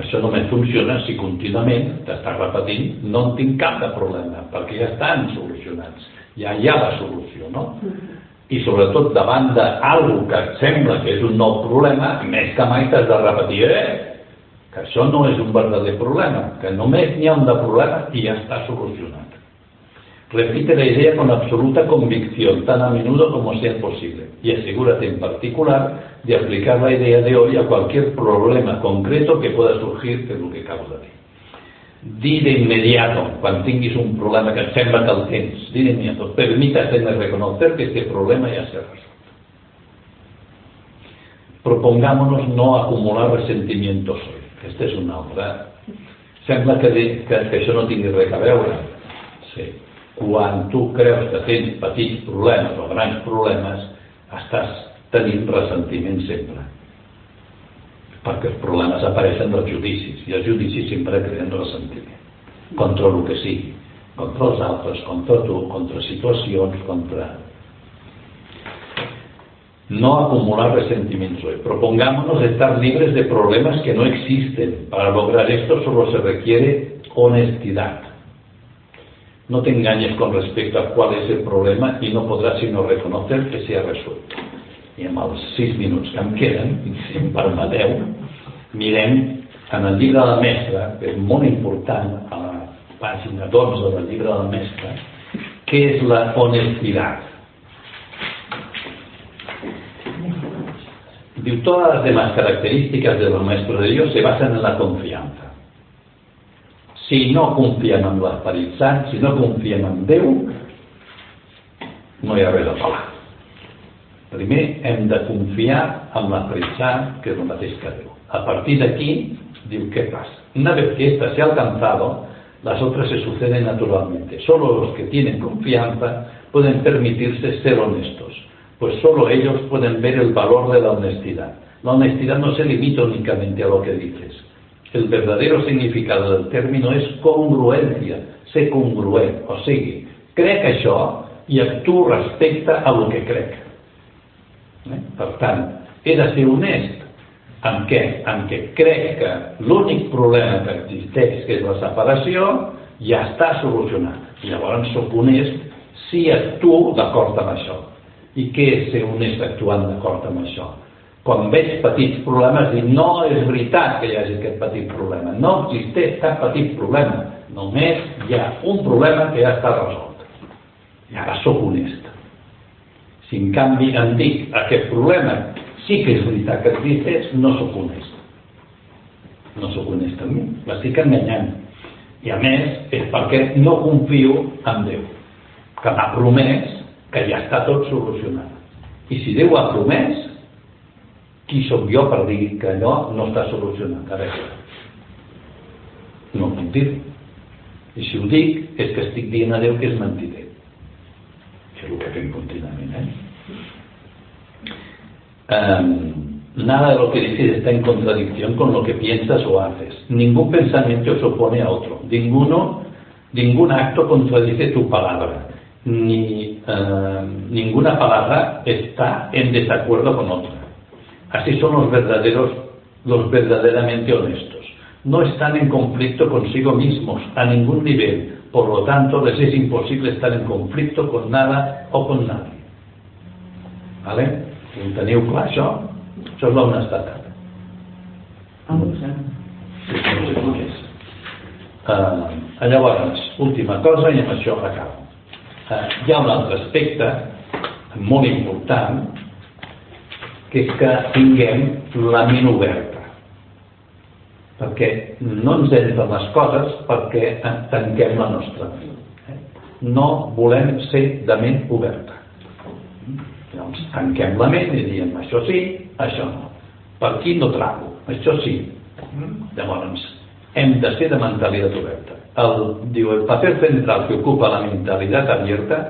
Això només funciona si contínuament t'estàs repetint no en tinc cap de problema, perquè ja estan solucionats, ja hi ha la solució, no? I sobretot davant d'algú que et sembla que és un nou problema, més que mai t'has de repetir, eh, que això no és un verdader problema, que només n'hi ha un de problema i ja està solucionat. Repite la idea con absoluta convicción, tan a menudo como sea posible, y asegúrate en particular de aplicar la idea de hoy a cualquier problema concreto que pueda surgir de lo que acabo de dir. Di d'inmediato, quan tinguis un problema que et sembla que di d'inmediato, permítate de reconocer que este problema ya se ha resuelto. Propongámonos no acumular resentimientos hoy. Esta és una altra. Sembla que, de, que, que no tingui res a veure. Sí. Quan tu creus que tens petits problemes o grans problemes, estàs tenint ressentiment sempre. Perquè els problemes apareixen dels judicis, i els judicis sempre creen ressentiment. Contra el que sigui. Contra els altres, contra tu, contra situacions, contra... No acumular resentimientos hoy. Propongámonos estar libres de problemas que no existen. Para lograr esto solo se requiere honestidad. No te engañes con respecto a cuál es el problema y no podrás sino reconocer que se ha resuelto. I amb els sis minuts que em queden, si em permeteu, mirem en el llibre del mestre, que és molt important, a la pàgina 12 del llibre del mestre, què és la honestidad. Diu, todas las demás características de los maestros de Dios se basan en la confianza. Si no confiem en l'Esperit si no confiem en Déu, no hi ha res a parlar. Primer hem de confiar en l'Esperit Sant, que és el mateix que Déu. A partir d'aquí, diu, ¿qué pasa? Una vez que esta se ha alcanzado, las otras se suceden naturalmente. Solo los que tienen confianza pueden permitirse ser honestos, pues solo ellos pueden ver el valor de la honestidad. La honestidad no se limita únicamente a lo que dices. El verdadero significado del término és congruència, ser congruent, o sigui, crec això i actuo respecte a lo que crec. Eh? Per tant, he de ser honest. En què? En què crec que l'únic problema que existeix, que és la separació, ja està solucionat. Llavors sóc honest si actuo d'acord amb això. I què és ser honest actuant d'acord amb això? Quan veig petits problemes, dic, no és veritat que hi hagi aquest petit problema. No existeix cap petit problema. Només hi ha un problema que ja està resolt. I ara sóc honest. Si en canvi em dic aquest problema sí que és veritat que existeix, no sóc honest. No sóc honest amb mi. L'estic enganyant. I a més és perquè no confio en Déu, que m'ha promès que ja està tot solucionat. I si Déu ha promès, qui sóc jo per que allò no està solucionat? A veure, no dir. I si ho dic, és que estic dient a Déu que és mentider. Que és el que fem contínuament, eh? Um, nada de lo que dices está en contradicción con lo que piensas o haces. Ningún pensamiento se opone a otro. Ninguno, ningún acto contradice tu palabra. Ni, eh, ninguna palabra está en desacuerdo con otra. Así son los verdaderos, los verdaderamente honestos. No están en conflicto consigo mismos a ningún nivel. Por lo tanto, les es imposible estar en conflicto con nada o con nadie. ¿Vale? Ho teniu clar, això? Això és l'honestedat. És. Uh, llavors, última cosa i amb això acabo. Uh, hi ha un altre aspecte molt important que és que tinguem la ment oberta perquè no ens entren les coses perquè tanquem la nostra ment. Eh? No volem ser de ment oberta. Llavors tanquem la ment i diem això sí, això no. Per aquí no trago, això sí. Llavors hem de ser de mentalitat oberta. El, diu, el paper central que ocupa la mentalidad abierta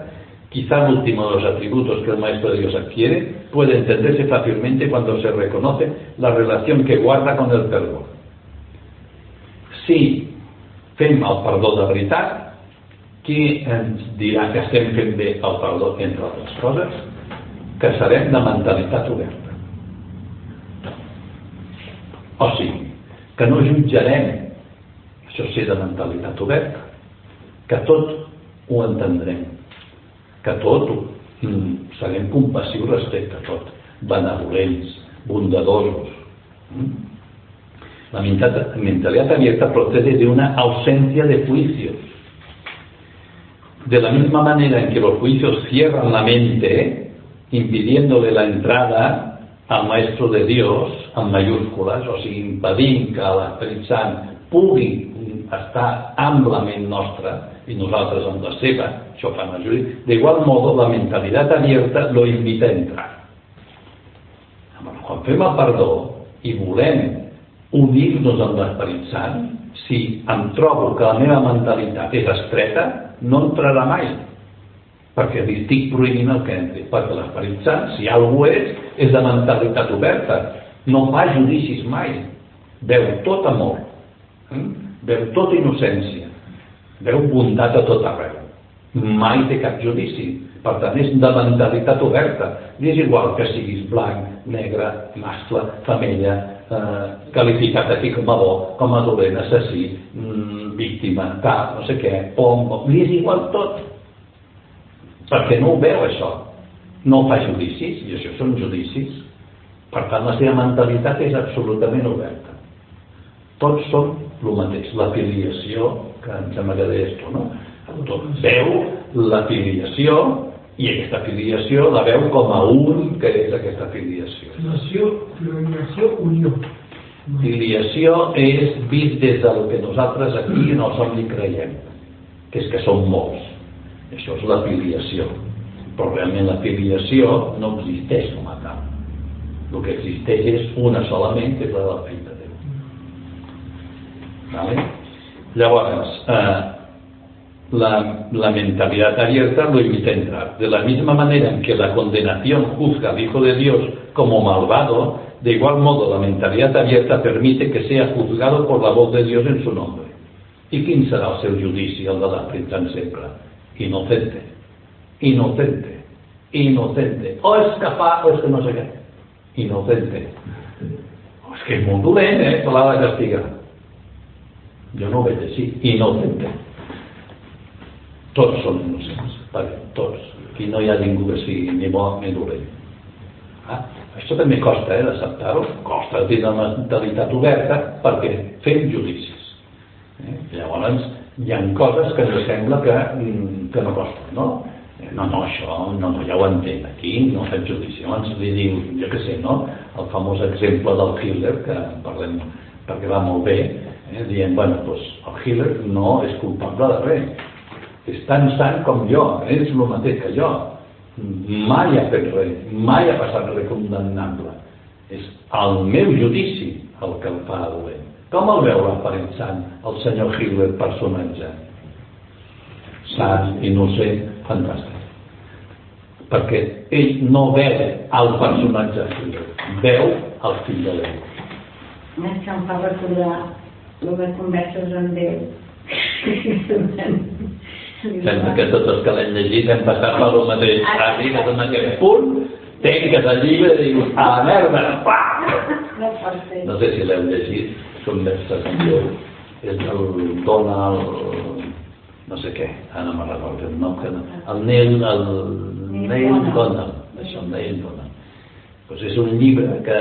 Quizá el último de los atributos que el Maestro de Dios adquiere puede entenderse fácilmente cuando se reconoce la relación que guarda con el perdó. Si fem el perdó de veritat, qui ens dirà que estem fent bé el perdó, entre altres coses? Que serem de mentalitat oberta. O sigui, que no jutjarem, això sí de mentalitat oberta, que tot ho entendrem, que tot serem compassius respecte a tot, benevolents, bondadosos. Mm? La mentalidad abierta procede de una ausencia de juicios. De la misma manera en que los juicios cierran la mente, impidiéndole la entrada al Maestro de Dios, en mayúscules, o sigui, impedint que l'Esperit Sant pugui estar amb la ment nostra i nosaltres amb la seva, això fa una jurídic, d'igual modo la mentalitat abierta lo invita a entrar. Quan fem el perdó i volem unir-nos amb l'Esperit Sant, si em trobo que la meva mentalitat és estreta, no entrarà mai, perquè li estic prohibint el que entri, perquè l'Esperit Sant, si algú és, és de mentalitat oberta, no fa judicis mai, veu tot amor, eh? veu tota innocència, veu bondat a tot arreu, mai té cap judici, per tant és de mentalitat oberta, i és igual que siguis blanc, negre, mascle, femella, eh, qualificat aquí com a bo, com a dolent, assassí, mm, víctima, cap, no sé què, pom, li és igual tot, perquè no ho veu això, no fa judicis, i això són judicis, per tant la seva mentalitat és absolutament oberta. Tots són el mateix, la filiació, que em sembla que deies tu, no? Tot veu la filiació i aquesta filiació la veu com a un que és aquesta filiació.
Filiació, filiació, unió.
Filiació és vist des del que nosaltres aquí en el somni creiem, que és que som molts. Això és la filiació. Però realment la filiació no existeix com a tal. El que existeix és una solament, que és la de Déu. ¿Vale? Llavors, eh, la, la mentalidad abierta lo invita a entrar. De la misma manera en que la condenación juzga al Hijo de Dios como malvado, de igual modo la mentalidad abierta permite que sea juzgado por la voz de Dios en su nombre. I quin serà el seu judici, el de Sant sempre? Inocente, inocente, inocente. O és fa, o és que no sé què. Inocente. És que és molt dolent, eh, se l'ha de castigar. Jo no ho veig així. Inocente. Tots són innocents, vale, tots. Aquí no hi ha ningú que sigui ni bo ni dolent. Ah, això també costa, eh, d'acceptar-ho. Costa tenir una mentalitat oberta perquè fem judicis. Eh? Llavors, hi ha coses que ens sembla que, mm, que no costen, no? Eh, No, no, això no, no, ja ho entenc, aquí no faig judici. Llavors li diu, jo què sé, no? El famós exemple del Hitler, que en parlem perquè va molt bé, eh? dient, bueno, doncs el Hitler no és culpable de res, és tan sant com jo, és el mateix que jo, mai ha fet res, mai ha passat res condemnable. És el meu judici el que el fa dolent. Com el veu Sant, el senyor Hitler personatge? sant, innocent, fantàstic. Perquè ell no veu el personatge Hitler, veu el fill de Déu.
És que em fa recordar el de converses amb Déu.
Sembla que tots els que l'hem llegit hem passat per el mateix. Arribes en aquest punt, tanques el llibre i dius, a la merda, pa!
No
sé si l'heu llegit, converses amb Déu. És del Donald... no sé què, ara no me'n recordo el nom, que no. el Neil, el Neil Donald, això, el Neil Donald. Pues és un llibre que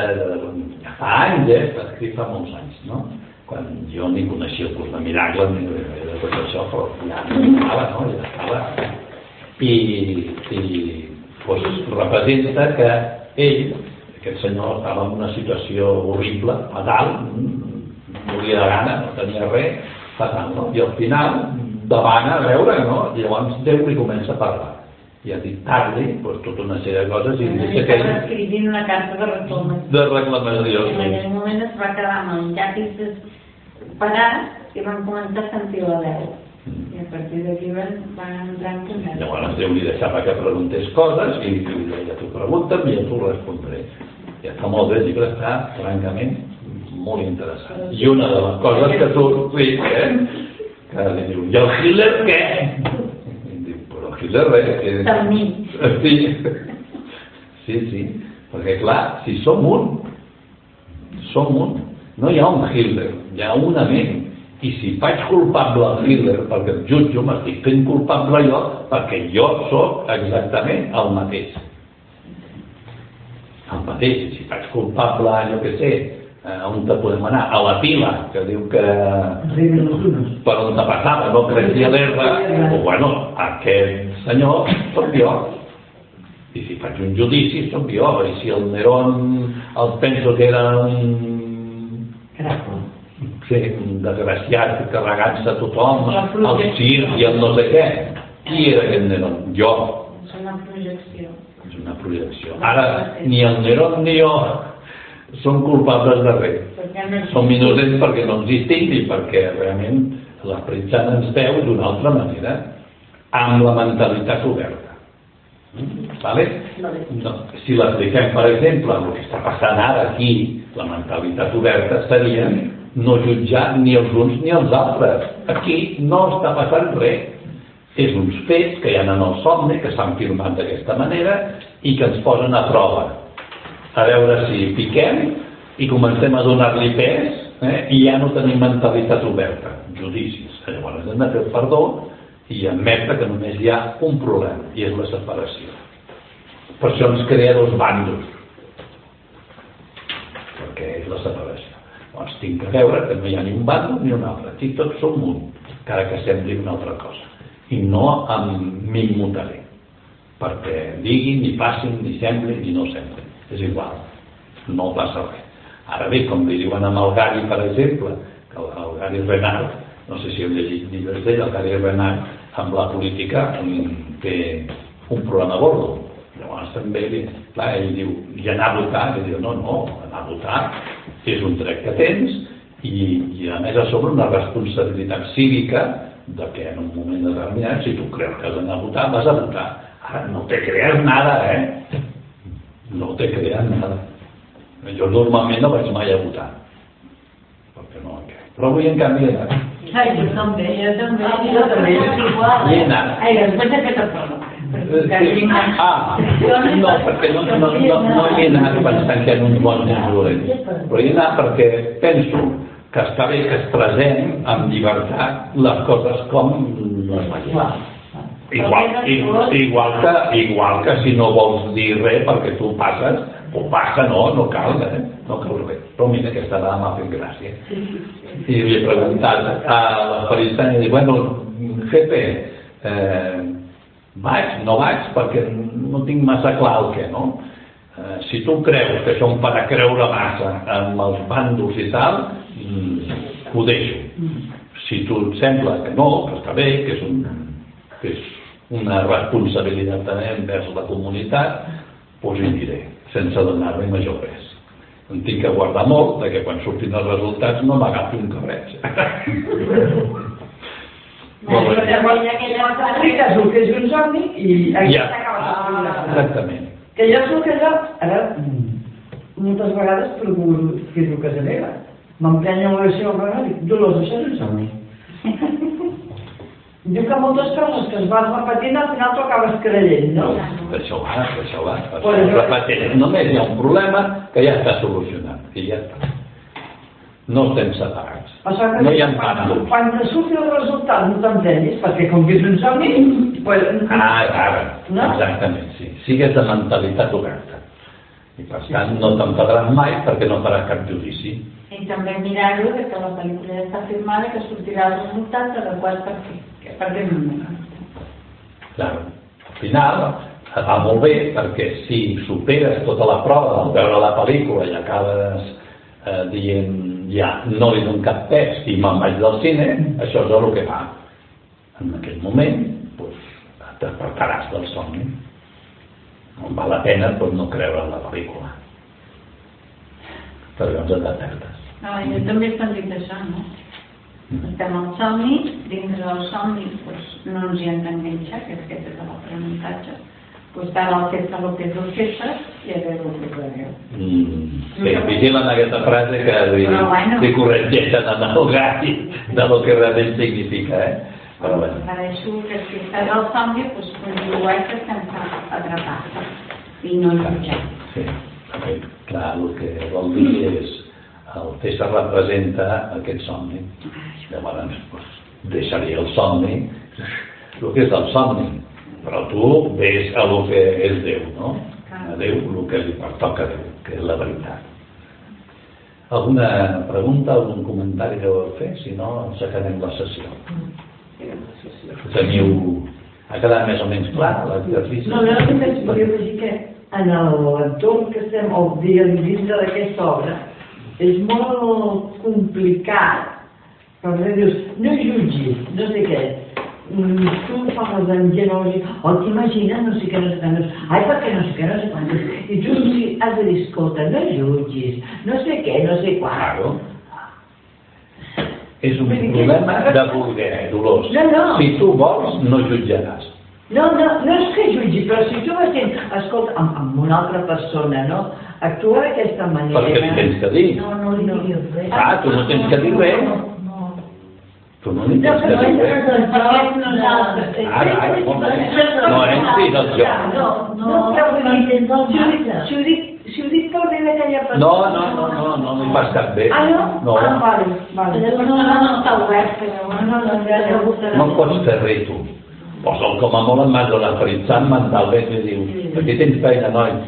fa anys, eh, escrit fa molts anys, no? Quan jo ni coneixia el curs de miracle ni de tot això, però ja estava, no? Ja estava. I, i pues, representa que ell, aquest senyor, estava en una situació horrible, fatal, moria de gana, no tenia res, fatal, no? I al final davant a veure, no? I llavors Déu li comença a parlar. I a dictar-li pues, tota una sèrie de coses i li dice que
escrivint una carta de reclamació.
de reclamació.
I en aquell moment es va quedar amb el llapis parat i van començar a sentir la veu. I a partir d'aquí van, van entrar en conversa.
Llavors Déu li deixava que preguntés coses i li deia, tu pregunta'm i jo t'ho respondré. I està molt bé, el llibre està francament molt interessant. I una de les coses que tu dius, eh? que li diu, i el Hitler què? I diu, però Hitler res. Que...
Del mi.
Sí. sí, sí, perquè clar, si som un, som un, no hi ha un Hitler, hi ha una ment. I si faig culpable al Hitler perquè el jutjo, m'estic fent culpable jo perquè jo sóc exactament el mateix. El mateix. Si faig culpable, jo què sé, eh, on te podem anar? A la pila, que diu que per on te passava no creixia l'herba, o bueno, aquest senyor sóc jo. I si faig un judici, sóc jo. I si el Nerón el penso que era un. Sí, un desgraciat carregant-se a tothom,
La projecció.
circ i el no sé què. Qui era aquest Nerón? Jo.
És una projecció.
És una projecció. Ara, ni el Nerón ni jo som culpables de res.
No.
Som innocents perquè no existim i perquè realment l'Esperit Sant ens veu d'una altra manera, amb la mentalitat oberta. Vale? No, si l'apliquem, per exemple, el que està passant ara aquí, la mentalitat oberta seria no jutjar ni els uns ni els altres. Aquí no està passant res. És uns fets que hi ha en el somni, que s'han firmat d'aquesta manera i que ens posen a prova. A veure si piquem i comencem a donar-li pes eh? i ja no tenim mentalitat oberta, judicis. Llavors hem de fer el perdó i admetre que només hi ha un problema i és la separació. Per això ens crea dos bàndols, perquè és la separació. Doncs tinc que veure que no hi ha ni un bàndol ni un altre, aquí tots som un, encara que sembli una altra cosa. I no m'immutaré, perquè diguin, ni passin, ni semblin, ni no semblin. És igual, no passa res. Ara bé, com li diuen amb el Gary, per exemple, que el, Gary Renard, no sé si heu llegit llibres d'ell, el Gary Renard, amb la política té un problema gordo. Llavors també, li, clar, ell diu, i anar a votar, i diu, no, no, anar a votar és un dret que tens i, i a més a sobre una responsabilitat cívica de que en un moment determinat, si tu creus que has d'anar a votar, vas a votar. Ara no te crees nada, eh? No te crees nada. Jo normalment no vaig mai a votar, perquè no. Però avui en canvi he anat.
Ai, jo també, jo també.
Ah, jo també.
És igual.
Hi he anat.
Ai, després d'aquesta prova.
Sí. Ah, no, perquè no, no, no, no hi he anat pensant que eren uns bons ni uns dolents, però hi he anat perquè penso que està bé que expressem amb llibertat les coses com les veiem. Igual, igual, que, igual que si no vols dir res perquè tu passes, o passa, no, no cal, eh? no cal res. Però mira, aquesta dama m'ha fet gràcia. I li he preguntat a l'Esperit Sant i dic, bueno, jefe, eh, vaig, no vaig, perquè no tinc massa clar el què, no? Eh, si tu creus que som per a creure massa amb els bàndols i tal, mm, ho deixo. Si tu et sembla que no, que està bé, que és, un, que és una responsabilitat també envers la comunitat, doncs hi diré, sense donar-li major pes. Em tinc que guardar molt de que quan surtin els resultats no m'agafi un cabreig.
Expliques el que és un somni i aquí
Ja.
s'acaba
Ah,
programa.
exactament.
Que jo sóc allò, ara, mm, moltes vegades procuro fer-ho a casa meva. M'emprenya l'oració al regal i dic, Dolors, això és un somni. Diu que moltes coses que es vas repetint al final t'ho acabes creient, no?
D'això va, d'això va.
Això-
repetint. Només hi ha un problema que ja està solucionat. I ja està. No estem separats.
O sigui que
No hi ha
quan, quan te surti el resultat no t'emprenyis, perquè com que és un somni, pues,
Ah, ara.
No?
Exactament, sí. Sigues de mentalitat oberta. I per tant no t'enfadaràs mai perquè no faràs cap judici.
I també mirar-ho de que la pel·lícula ja està firmada, que sortirà el resultat adequat per què. Que per què no?
Clar, al final va molt bé perquè si superes tota la prova al veure la pel·lícula i acabes eh, dient ja no li dono cap pes i me'n vaig del cine, això és el que fa. En aquell moment doncs, et despertaràs del somni. No val la pena doncs, no creure en la pel·lícula. Però llavors et despertes.
No, jo també he sentit això, no? Estem al somni, dintre del somni doncs, no ens hi hem d'enganxar, que aquest és l'aprenentatge. Pues tal el fet el que és el fet i el que és veu.
Mm, sí, vigilen aquesta frase que
Però bueno.
li corregeixen en el gat de lo que realment significa, eh? Però bueno,
Prefereixo que si estàs al somni, doncs contribueixes sense atrapar-te i no jutjar.
sí, bé, clar, el que vol dir és el César representa aquest somni. Llavors, doncs, deixaria el somni, el que és el somni, però tu ves a el que és Déu, no? A Déu, el que li pertoca a Déu, que és la veritat. Alguna pregunta, algun comentari que vol fer? Si no, ens acabem la sessió. Teniu... Ha quedat més o menys clar l'exercici?
No, no, només volia dir que en l'entorn que estem, o diguem, dintre d'aquesta obra, és molt complicat, perquè dius, no jutgis, no sé què, Mm, tu parles amb gent o oh, t'imagines, no sé què, no sé què, no sé, ai, perquè no sé què, no sé quantos, i tu sí has de dir, escolta, no jutgis, no sé què, no sé quan.
Claro. És un problema de voler, Dolors.
No, no.
Si tu vols, no jutjaràs.
No, no, no és que jutgi, però si tu vas dient, escolta, amb, amb una altra persona, no? Actua d'aquesta manera.
Perquè li tens que dir.
No, no li res.
Ah, tu no tens que dir res. No
No,
que
però
dir
no és nosaltres.
Ara, ara, bé. No entris al joc.
No, no, dir, si ho dic, si ho dic, si ho dic per bé d'aquella persona...
No, no, no, no, no li fas cap bé.
Ah, no?
No,
Ah, vale, vale.
Llavors no, no està obert, però
No, no, no, ja no gustarà.
no em pots fer res, tu. Posa'l com a molt em vas donar ferit sant mentalment i diu, aquí tens feina, noi. No?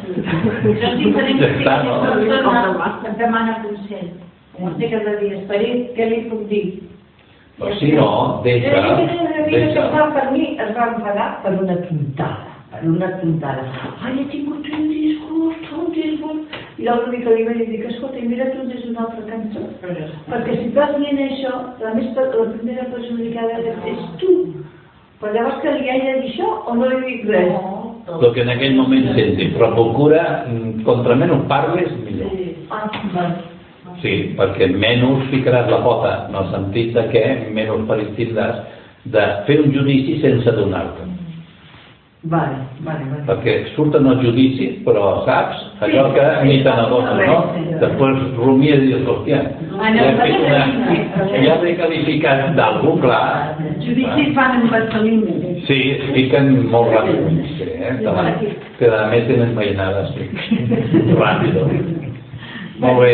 persona que em demana consell. Estic cada dia esperit, què li puc dir?
Però si no, deixa,
que que
deixa.
fa per mi es va enfadar per una tontada, per una tontada. Ai, he tingut un disgust, un disgust. I l'altre dia que li vaig dir que, escolta, i mira tu des d'una altra cançó. Perquè si estàs dient això, a més la primera persona que ha de dir és tu. Però llavors que li haig de dir això o no li dic res?
El que en aquell moment sentis, però procura, mm, contra menys parles, millor.
Ah, vale.
Sí, perquè menys ficaràs la pota, en el sentit de que menys perill tindràs de fer un judici sense donar-te.
Vale, vale, vale.
Perquè surten els judicis, però saps, allò que ni te n'adones, no? Després rumies i dius, hòstia, ja he, fet una, ja m'he qualificat d'algú, clar.
Judicis fan amb vaselina.
Sí, es fiquen molt ràpid. Sí, eh? Que, la, a més tenen mainades. Sí. Ràpido. Molt bé.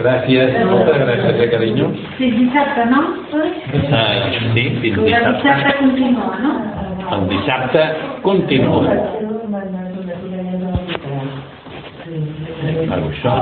Gràcies, moltes gràcies, eh, carinyo.
Sí, dissabte, no?
Ah, sí, fins
El
dissabte.
dissabte continua, no?
El dissabte continua.
Ah,
Això.